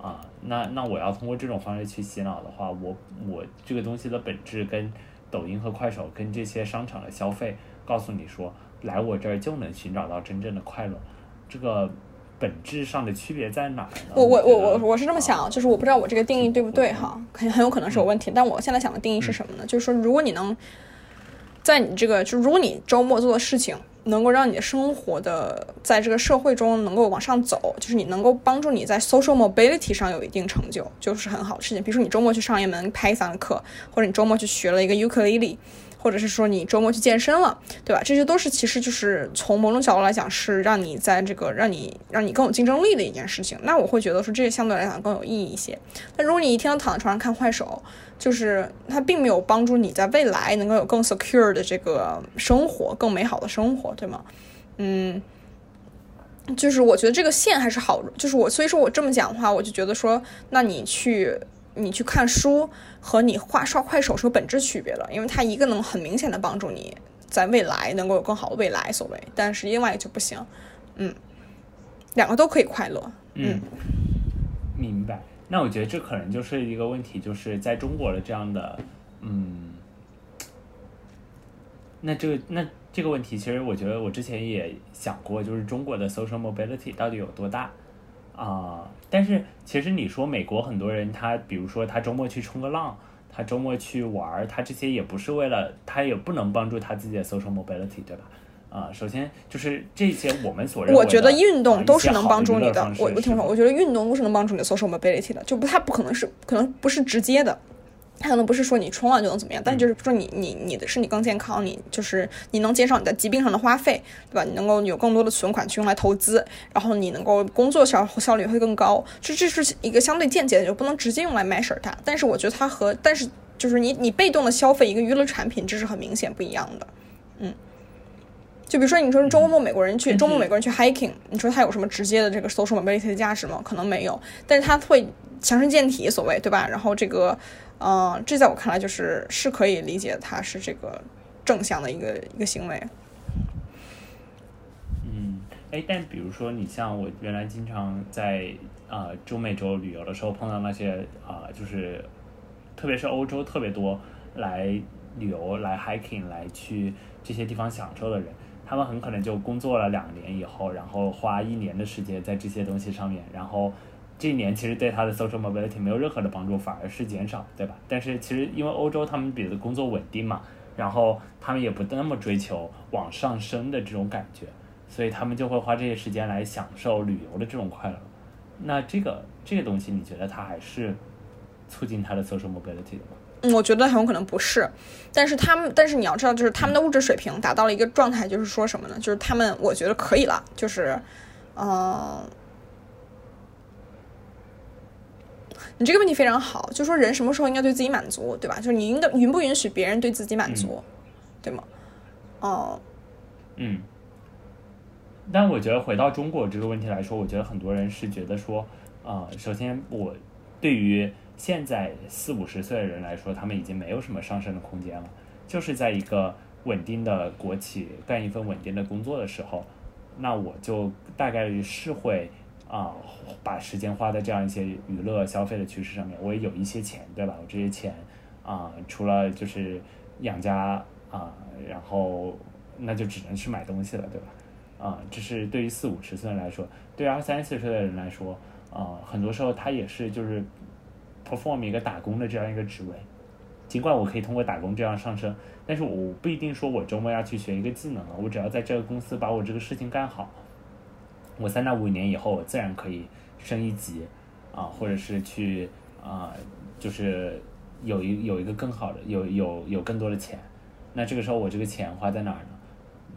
啊，那那我要通过这种方式去洗脑的话，我我这个东西的本质跟抖音和快手跟这些商场的消费，告诉你说来我这儿就能寻找到真正的快乐，这个。本质上的区别在哪呢？我我我我我是这么想，就是我不知道我这个定义对不对哈，很很有可能是有问题。但我现在想的定义是什么呢？就是说，如果你能在你这个，就如果你周末做的事情能够让你的生活的在这个社会中能够往上走，就是你能够帮助你在 social mobility 上有一定成就，就是很好的事情。比如说你周末去上一门 Python 的课，或者你周末去学了一个 ukulele，或者是说你周末去健身了，对吧？这些都是其实就是从某种角度来讲是让你在这个让你让你更有竞争力的一件事情。那我会觉得说这个相对来讲更有意义一些。但如果你一天都躺在床上看快手，就是它并没有帮助你在未来能够有更 secure 的这个生活，更美好的生活，对吗？嗯，就是我觉得这个线还是好，就是我所以说我这么讲的话，我就觉得说，那你去你去看书和你画刷快手是有本质区别的，因为它一个能很明显的帮助你在未来能够有更好的未来，所谓，但是另外一个就不行，嗯，两个都可以快乐，嗯，明白。那我觉得这可能就是一个问题，就是在中国的这样的，嗯，那这个那这个问题，其实我觉得我之前也想过，就是中国的 social mobility 到底有多大啊？但是其实你说美国很多人，他比如说他周末去冲个浪，他周末去玩儿，他这些也不是为了，他也不能帮助他自己的 social mobility，对吧？啊，首先就是这些我们所认为，我觉得运动都是能帮助你的。我我听说，我觉得运动都是能帮助你的 social mobility 的，就不太不可能是可能不是直接的，它可能不是说你冲浪就能怎么样，但就是说你你你的身体更健康，你就是你能减少你在疾病上的花费，对吧？你能够有更多的存款去用来投资，然后你能够工作效效率会更高，这这是一个相对间接的，就不能直接用来 measure 它。但是我觉得它和但是就是你你被动的消费一个娱乐产品，这是很明显不一样的，嗯。就比如说，你说周末美国人去周末美国人去 hiking，你说他有什么直接的这个 social mobility 的价值吗？可能没有，但是他会强身健体，所谓对吧？然后这个，嗯，这在我看来就是是可以理解，它是这个正向的一个一个行为。嗯，哎，但比如说你像我原来经常在啊中美洲旅游的时候碰到那些啊，就是特别是欧洲特别多来旅游来 hiking 来去这些地方享受的人。他们很可能就工作了两年以后，然后花一年的时间在这些东西上面，然后这一年其实对他的 social mobility 没有任何的帮助，反而是减少，对吧？但是其实因为欧洲他们比的工作稳定嘛，然后他们也不那么追求往上升的这种感觉，所以他们就会花这些时间来享受旅游的这种快乐。那这个这个东西，你觉得它还是促进他的 social mobility 的吗？我觉得很有可能不是，但是他们，但是你要知道，就是他们的物质水平达到了一个状态，就是说什么呢？就是他们，我觉得可以了，就是，嗯，你这个问题非常好，就说人什么时候应该对自己满足，对吧？就是你应该允不允许别人对自己满足，对吗？哦，嗯，但我觉得回到中国这个问题来说，我觉得很多人是觉得说，啊，首先我对于。现在四五十岁的人来说，他们已经没有什么上升的空间了。就是在一个稳定的国企干一份稳定的工作的时候，那我就大概率是会啊把时间花在这样一些娱乐消费的趋势上面。我也有一些钱，对吧？我这些钱啊，除了就是养家啊，然后那就只能去买东西了，对吧？啊，这是对于四五十岁来说，对二三十岁的人来说，啊，很多时候他也是就是。perform 一个打工的这样一个职位，尽管我可以通过打工这样上升，但是我不一定说我周末要去学一个技能了。我只要在这个公司把我这个事情干好，我三到五年以后我自然可以升一级，啊，或者是去啊，就是有一有一个更好的，有有有更多的钱。那这个时候我这个钱花在哪儿呢？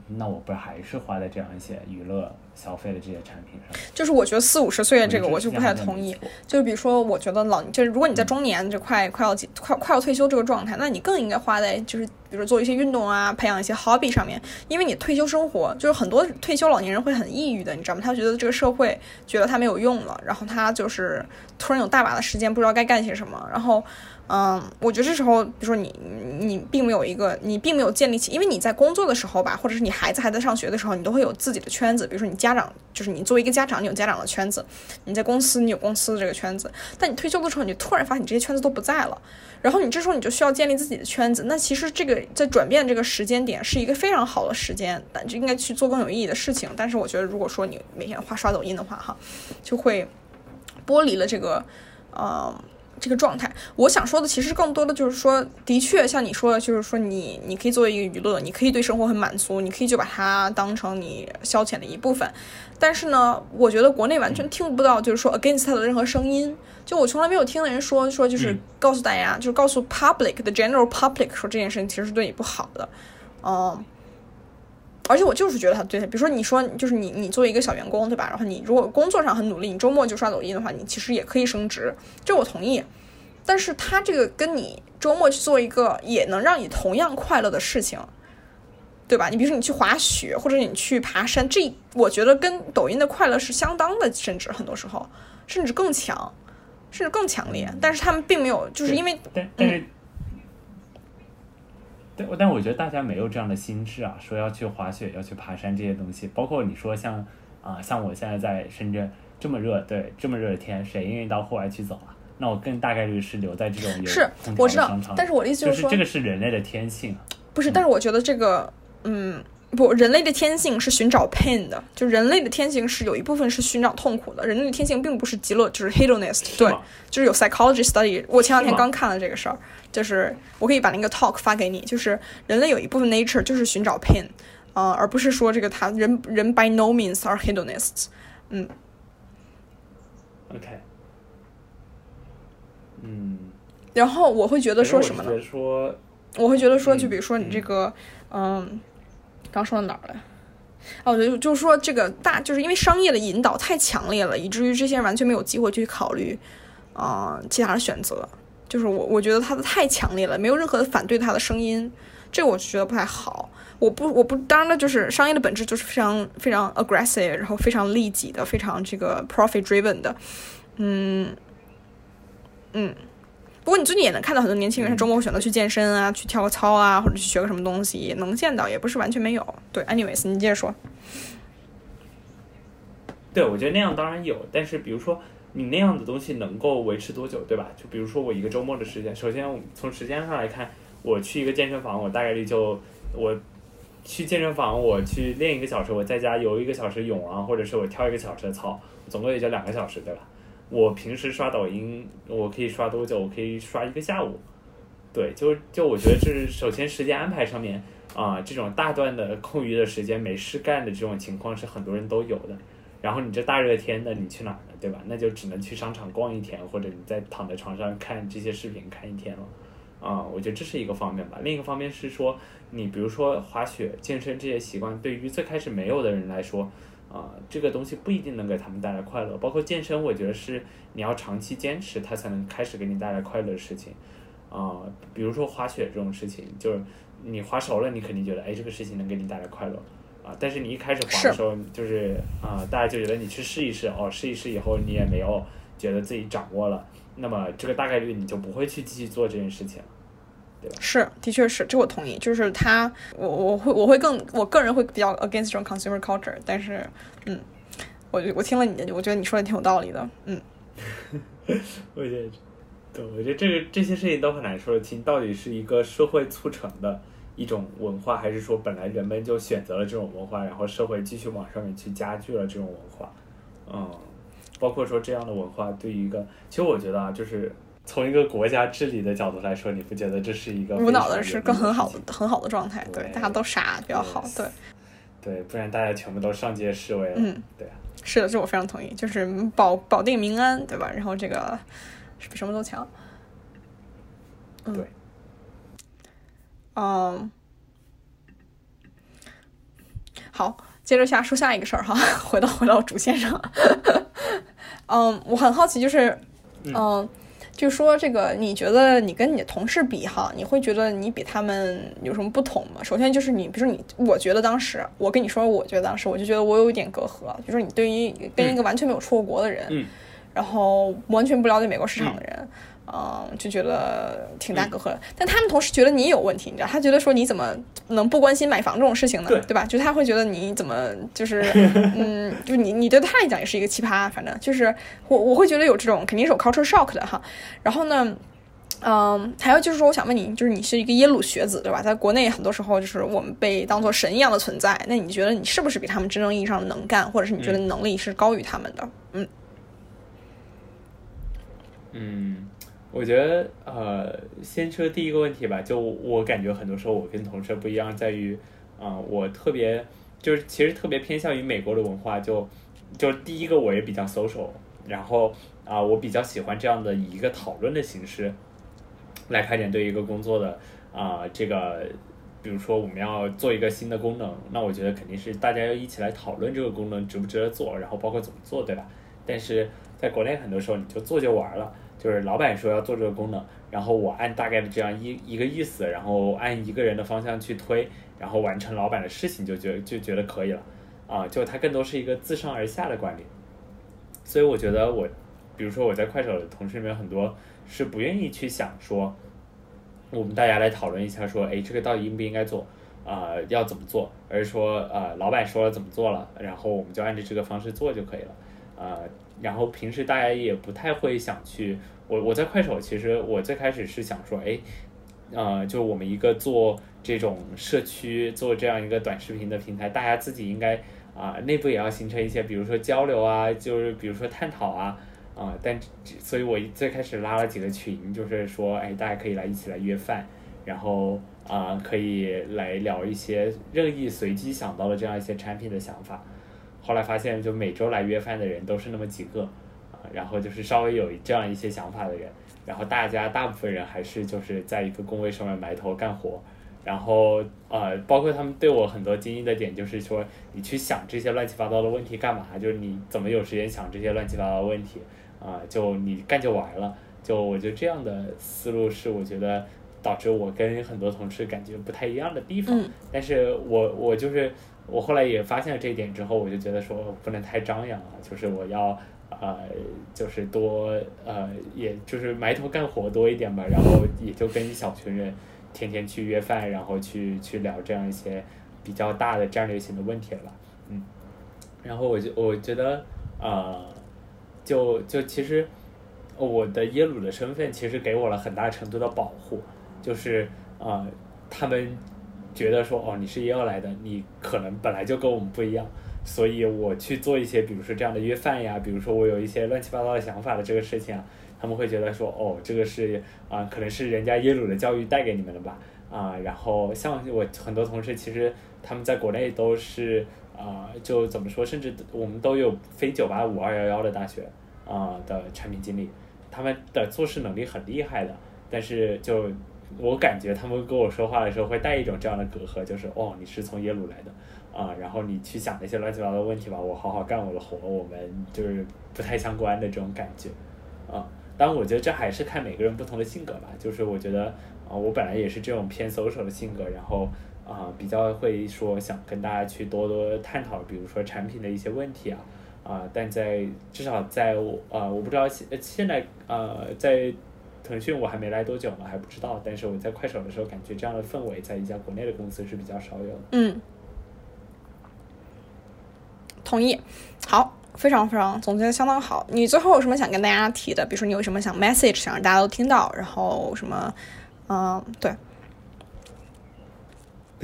那我不是还是花在这样一些娱乐？消费的这些产品上，就是我觉得四五十岁的这个我就不太同意。就是比如说，我觉得老就是如果你在中年就快快要快快要退休这个状态，那你更应该花在就是比如做一些运动啊，培养一些 hobby 上面。因为你退休生活就是很多退休老年人会很抑郁的，你知道吗？他觉得这个社会觉得他没有用了，然后他就是突然有大把的时间不知道该干些什么，然后。嗯，我觉得这时候，比如说你，你并没有一个，你并没有建立起，因为你在工作的时候吧，或者是你孩子还在上学的时候，你都会有自己的圈子。比如说你家长，就是你作为一个家长，你有家长的圈子；你在公司，你有公司的这个圈子。但你退休的时候，你突然发现你这些圈子都不在了，然后你这时候你就需要建立自己的圈子。那其实这个在转变这个时间点是一个非常好的时间，但就应该去做更有意义的事情。但是我觉得，如果说你每天花刷抖音的话，哈，就会剥离了这个，呃。这个状态。我想说的其实更多的就是说，的确像你说的，就是说你你可以作为一个娱乐，你可以对生活很满足，你可以就把它当成你消遣的一部分。但是呢，我觉得国内完全听不到就是说 against 它的任何声音。就我从来没有听的人说说就是告诉大家，就是告诉 public the general public 说这件事情其实是对你不好的，嗯。而且我就是觉得他对他，比如说你说就是你你作为一个小员工对吧？然后你如果工作上很努力，你周末就刷抖音的话，你其实也可以升职，这我同意。但是他这个跟你周末去做一个也能让你同样快乐的事情，对吧？你比如说你去滑雪或者你去爬山，这我觉得跟抖音的快乐是相当的，甚至很多时候甚至更强，甚至更强烈。但是他们并没有，就是因为但但是。但但我觉得大家没有这样的心智啊，说要去滑雪、要去爬山这些东西，包括你说像啊，像我现在在深圳这么热，对这么热的天，谁愿意到户外去走啊？那我更大概率是留在这种有是我知道，但是我的意思就是说，这个是人类的天性。不是，但是我觉得这个，嗯，不，人类的天性是寻找 pain 的，就人类的天性是有一部分是寻找痛苦的，人类的天性并不是极乐，就是 hedonist，对，就是有 psychology study，我前两天刚看了这个事儿。就是我可以把那个 talk 发给你，就是人类有一部分 nature 就是寻找 pain，啊，而不是说这个他人人 by no means are hedonists，嗯，OK，嗯，然后我会觉得说什么呢？说，我会觉得说，就比如说你这个，嗯，刚说到哪儿了？我觉得就是说这个大，就是因为商业的引导太强烈了，以至于这些人完全没有机会去考虑，啊，其他的选择。就是我，我觉得他的太强烈了，没有任何的反对他的声音，这个我就觉得不太好。我不，我不，当然了，就是商业的本质就是非常非常 aggressive，然后非常利己的，非常这个 profit driven 的，嗯嗯。不过你最近也能看到很多年轻人，他周末会选择去健身啊，去跳个操啊，或者去学个什么东西，也能见到，也不是完全没有。对，anyways，你接着说。对，我觉得那样当然有，但是比如说。你那样的东西能够维持多久，对吧？就比如说我一个周末的时间，首先从时间上来看，我去一个健身房，我大概率就我去健身房，我去练一个小时，我在家游一个小时泳啊，或者是我跳一个小时的操，总共也就两个小时，对吧？我平时刷抖音，我可以刷多久？我可以刷一个下午。对，就就我觉得这是首先时间安排上面啊，这种大段的空余的时间没事干的这种情况是很多人都有的。然后你这大热天的，你去哪儿呢？对吧？那就只能去商场逛一天，或者你在躺在床上看这些视频看一天了。啊，我觉得这是一个方面吧。另一个方面是说，你比如说滑雪、健身这些习惯，对于最开始没有的人来说，啊，这个东西不一定能给他们带来快乐。包括健身，我觉得是你要长期坚持，它才能开始给你带来快乐的事情。啊，比如说滑雪这种事情，就是你滑熟了，你肯定觉得，哎，这个事情能给你带来快乐。啊！但是你一开始滑的时候，就是啊，大家就觉得你去试一试哦，试一试以后你也没有觉得自己掌握了，那么这个大概率你就不会去继续做这件事情，对吧？是，的确是，这我同意。就是他，我我会我会更我个人会比较 against 这种 consumer culture，但是嗯，我我听了你的，我觉得你说的挺有道理的，嗯。我觉得，对，我觉得这个这些事情都很难说得清，到底是一个社会促成的。一种文化，还是说本来人们就选择了这种文化，然后社会继续往上面去加剧了这种文化，嗯，包括说这样的文化对于一个，其实我觉得啊，就是从一个国家治理的角度来说，你不觉得这是一个无脑的是个很好的很好的状态？对，大家都傻比较好，对，对，不然大家全部都上街示威了，嗯，对啊，是的，这我非常同意，就是保保定民安，对吧？然后这个是比什么都强，嗯对。嗯，好，接着下说下一个事儿哈，回到回到主线上。嗯，我很好奇，就是嗯，就说这个，你觉得你跟你的同事比哈，你会觉得你比他们有什么不同吗？首先就是你，比如说你，我觉得当时我跟你说，我觉得当时我就觉得我有一点隔阂，就说你对于跟一个完全没有出过国的人，然后完全不了解美国市场的人。嗯，就觉得挺大隔阂的，但他们同时觉得你有问题，你知道？他觉得说你怎么能不关心买房这种事情呢？对吧？就他会觉得你怎么就是，嗯，就你你对他来讲也是一个奇葩，反正就是我我会觉得有这种肯定是有 culture shock 的哈。然后呢，嗯，还有就是说，我想问你，就是你是一个耶鲁学子对吧？在国内很多时候就是我们被当做神一样的存在，那你觉得你是不是比他们真正意义上能干，或者是你觉得能力是高于他们的？嗯嗯。我觉得呃，先说第一个问题吧，就我感觉很多时候我跟同事不一样，在于啊、我特别就是其实特别偏向于美国的文化，就就第一个我也比较 social，然后啊、我比较喜欢这样的以一个讨论的形式来开展对一个工作的啊、这个。比如说我们要做一个新的功能，那我觉得肯定是大家要一起来讨论这个功能值不值得做，然后包括怎么做，对吧？但是在国内很多时候你就做就完了，就是老板说要做这个功能，然后我按大概的这样一一个意思，然后按一个人的方向去推，然后完成老板的事情就觉就觉得可以了，啊，就它更多是一个自上而下的管理。所以我觉得我，比如说我在快手的同事里面很多是不愿意去想说，我们大家来讨论一下说，哎，这个到底应不应该做？啊、要怎么做？而是说，呃，老板说了怎么做了，然后我们就按照这个方式做就可以了。呃，然后平时大家也不太会想去，我我在快手其实我最开始是想说，哎，呃，就我们一个做这种社区做这样一个短视频的平台，大家自己应该啊、内部也要形成一些，比如说交流啊，就是比如说探讨啊。啊、但所以，我最开始拉了几个群，就是说，哎，大家可以来一起来约饭，然后啊、可以来聊一些任意随机想到的这样一些产品的想法。后来发现，就每周来约饭的人都是那么几个，然后就是稍微有这样一些想法的人，然后大家大部分人还是就是在一个工位上面埋头干活，然后呃，包括他们对我很多惊异的点就是说，你去想这些乱七八糟的问题干嘛？就是你怎么有时间想这些乱七八糟的问题？啊、就你干就完了。就我觉得这样的思路是我觉得导致我跟很多同事感觉不太一样的地方。嗯但是我我就是我后来也发现了这一点之后，我就觉得说不能太张扬了，就是我要呃就是多呃也就是埋头干活多一点吧，然后也就跟一小群人天天去约饭，然后去去聊这样一些比较大的战略性的问题了，嗯，然后我就我觉得呃就就其实我的耶鲁的身份其实给我了很大程度的保护，就是呃他们觉得说哦你是耶鲁来的，你可能本来就跟我们不一样，所以我去做一些比如说这样的约饭呀，比如说我有一些乱七八糟的想法的这个事情啊，他们会觉得说哦这个是啊、可能是人家耶鲁的教育带给你们的吧。啊、然后像我很多同事其实他们在国内都是啊、就怎么说，甚至我们都有非九八五二幺幺的大学啊、的产品经理，他们的做事能力很厉害的，但是就我感觉他们跟我说话的时候会带一种这样的隔阂，就是哦你是从耶鲁来的。啊、然后你去想那些乱七八糟的问题吧，我好好干我的活，我们就是不太相关的这种感觉啊。当然，我觉得这还是看每个人不同的性格吧。就是我觉得啊、我本来也是这种偏 social 的性格，然后啊、比较会说想跟大家去多多探讨，比如说产品的一些问题啊啊、但在至少在我啊、我不知道现现在呃在腾讯我还没来多久呢，还不知道。但是我在快手的时候，感觉这样的氛围在一家国内的公司是比较少有的。嗯，同意。好，非常非常总结的相当好。你最后有什么想跟大家提的？比如说你有什么想 message 想让大家都听到，然后什么，嗯、对，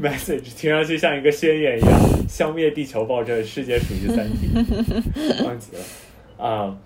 message 听上去像一个宣言一样，消灭地球暴政，世界属于三体，忘记了啊、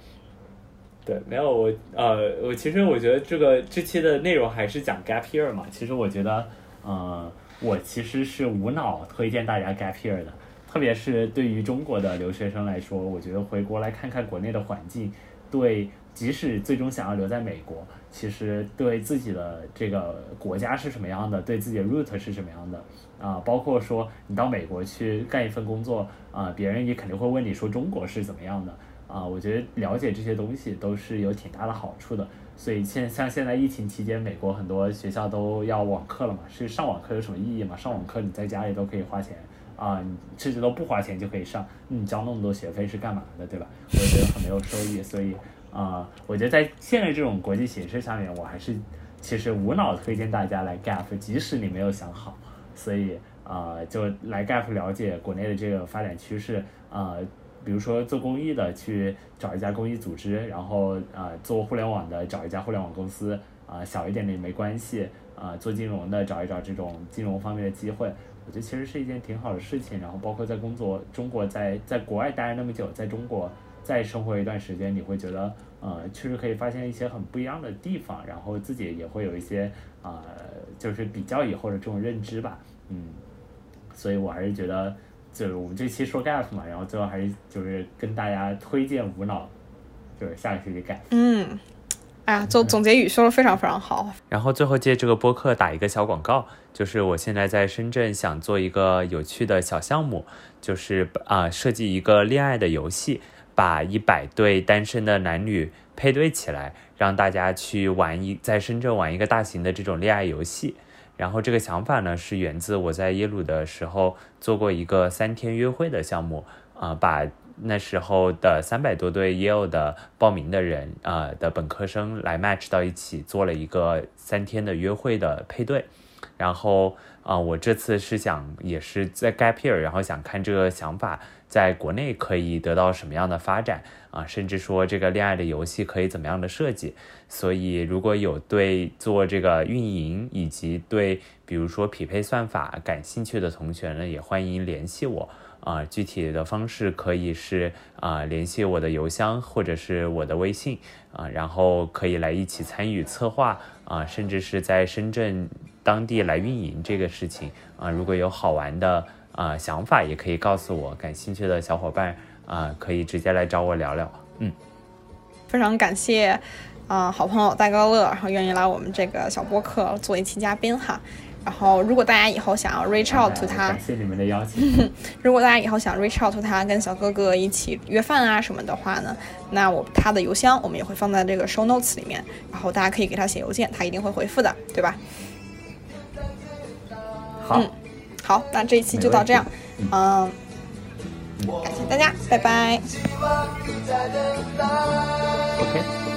对，没有我呃，我其实我觉得这个这期的内容还是讲 gap year 嘛。其实我觉得，呃，我其实是无脑推荐大家 gap year 的，特别是对于中国的留学生来说，我觉得回国来看看国内的环境，对，即使最终想要留在美国，其实对自己的这个国家是什么样的，对自己的 root 是什么样的啊、包括说你到美国去干一份工作啊、别人也肯定会问你说中国是怎么样的啊、我觉得了解这些东西都是有挺大的好处的。所以现像现在疫情期间，美国很多学校都要网课了嘛，是上网课有什么意义吗？上网课你在家里都可以花钱啊、你甚至都不花钱就可以上，你交那么多学费是干嘛的，对吧？我觉得很没有收益，所以啊、我觉得在现在这种国际形势下面，我还是其实无脑推荐大家来 Gap，即使你没有想好，所以啊、就来 Gap 了解国内的这个发展趋势啊、比如说做公益的，去找一家公益组织，然后啊、做互联网的找一家互联网公司啊、小一点的也没关系啊、做金融的找一找这种金融方面的机会，觉得其实是一件挺好的事情。然后包括在工作，中国在在国外待了那么久，在中国再生活一段时间，你会觉得呃，确实可以发现一些很不一样的地方，然后自己也会有一些啊、就是比较以后的这种认知吧，嗯，所以我还是觉得，就是我们这期说 gap 嘛，然后最后还是就是跟大家推荐无脑，就是下个学期 gap。嗯，哎呀，总总结语说的非常非常好。然后最后借这个播客打一个小广告，就是我现在在深圳想做一个有趣的小项目，就是啊、设计一个恋爱的游戏，把一百对单身的男女配对起来，让大家去玩一在深圳玩一个大型的这种恋爱游戏。然后这个想法呢，是源自我在耶鲁的时候做过一个三天约会的项目，啊、把那时候的三百多对 Yale 的报名的人，啊的本科生来 match 到一起，做了一个三天的约会的配对。然后啊、我这次是想也是在 gap year，然后想看这个想法在国内可以得到什么样的发展啊，甚至说这个恋爱的游戏可以怎么样的设计。所以如果有对做这个运营以及对比如说匹配算法感兴趣的同学呢，也欢迎联系我。啊、具体的方式可以是啊、联系我的邮箱或者是我的微信啊、然后可以来一起参与策划啊、甚至是在深圳当地来运营这个事情啊、如果有好玩的啊、想法，也可以告诉我，感兴趣的小伙伴啊、可以直接来找我聊聊。嗯，非常感谢，啊、好朋友戴高乐，然后愿意来我们这个小播客做一期嘉宾哈。然后，如果大家以后想要 reach out to 他感，谢你们的邀请。如果大家以后想 reach out to 他，跟小哥哥一起约饭啊什么的话呢，那我他的邮箱我们也会放在这个 show notes 里面，然后大家可以给他写邮件，他一定会回复的，对吧？好，好，那这一期就到这样，嗯，感谢大家，拜拜。OK。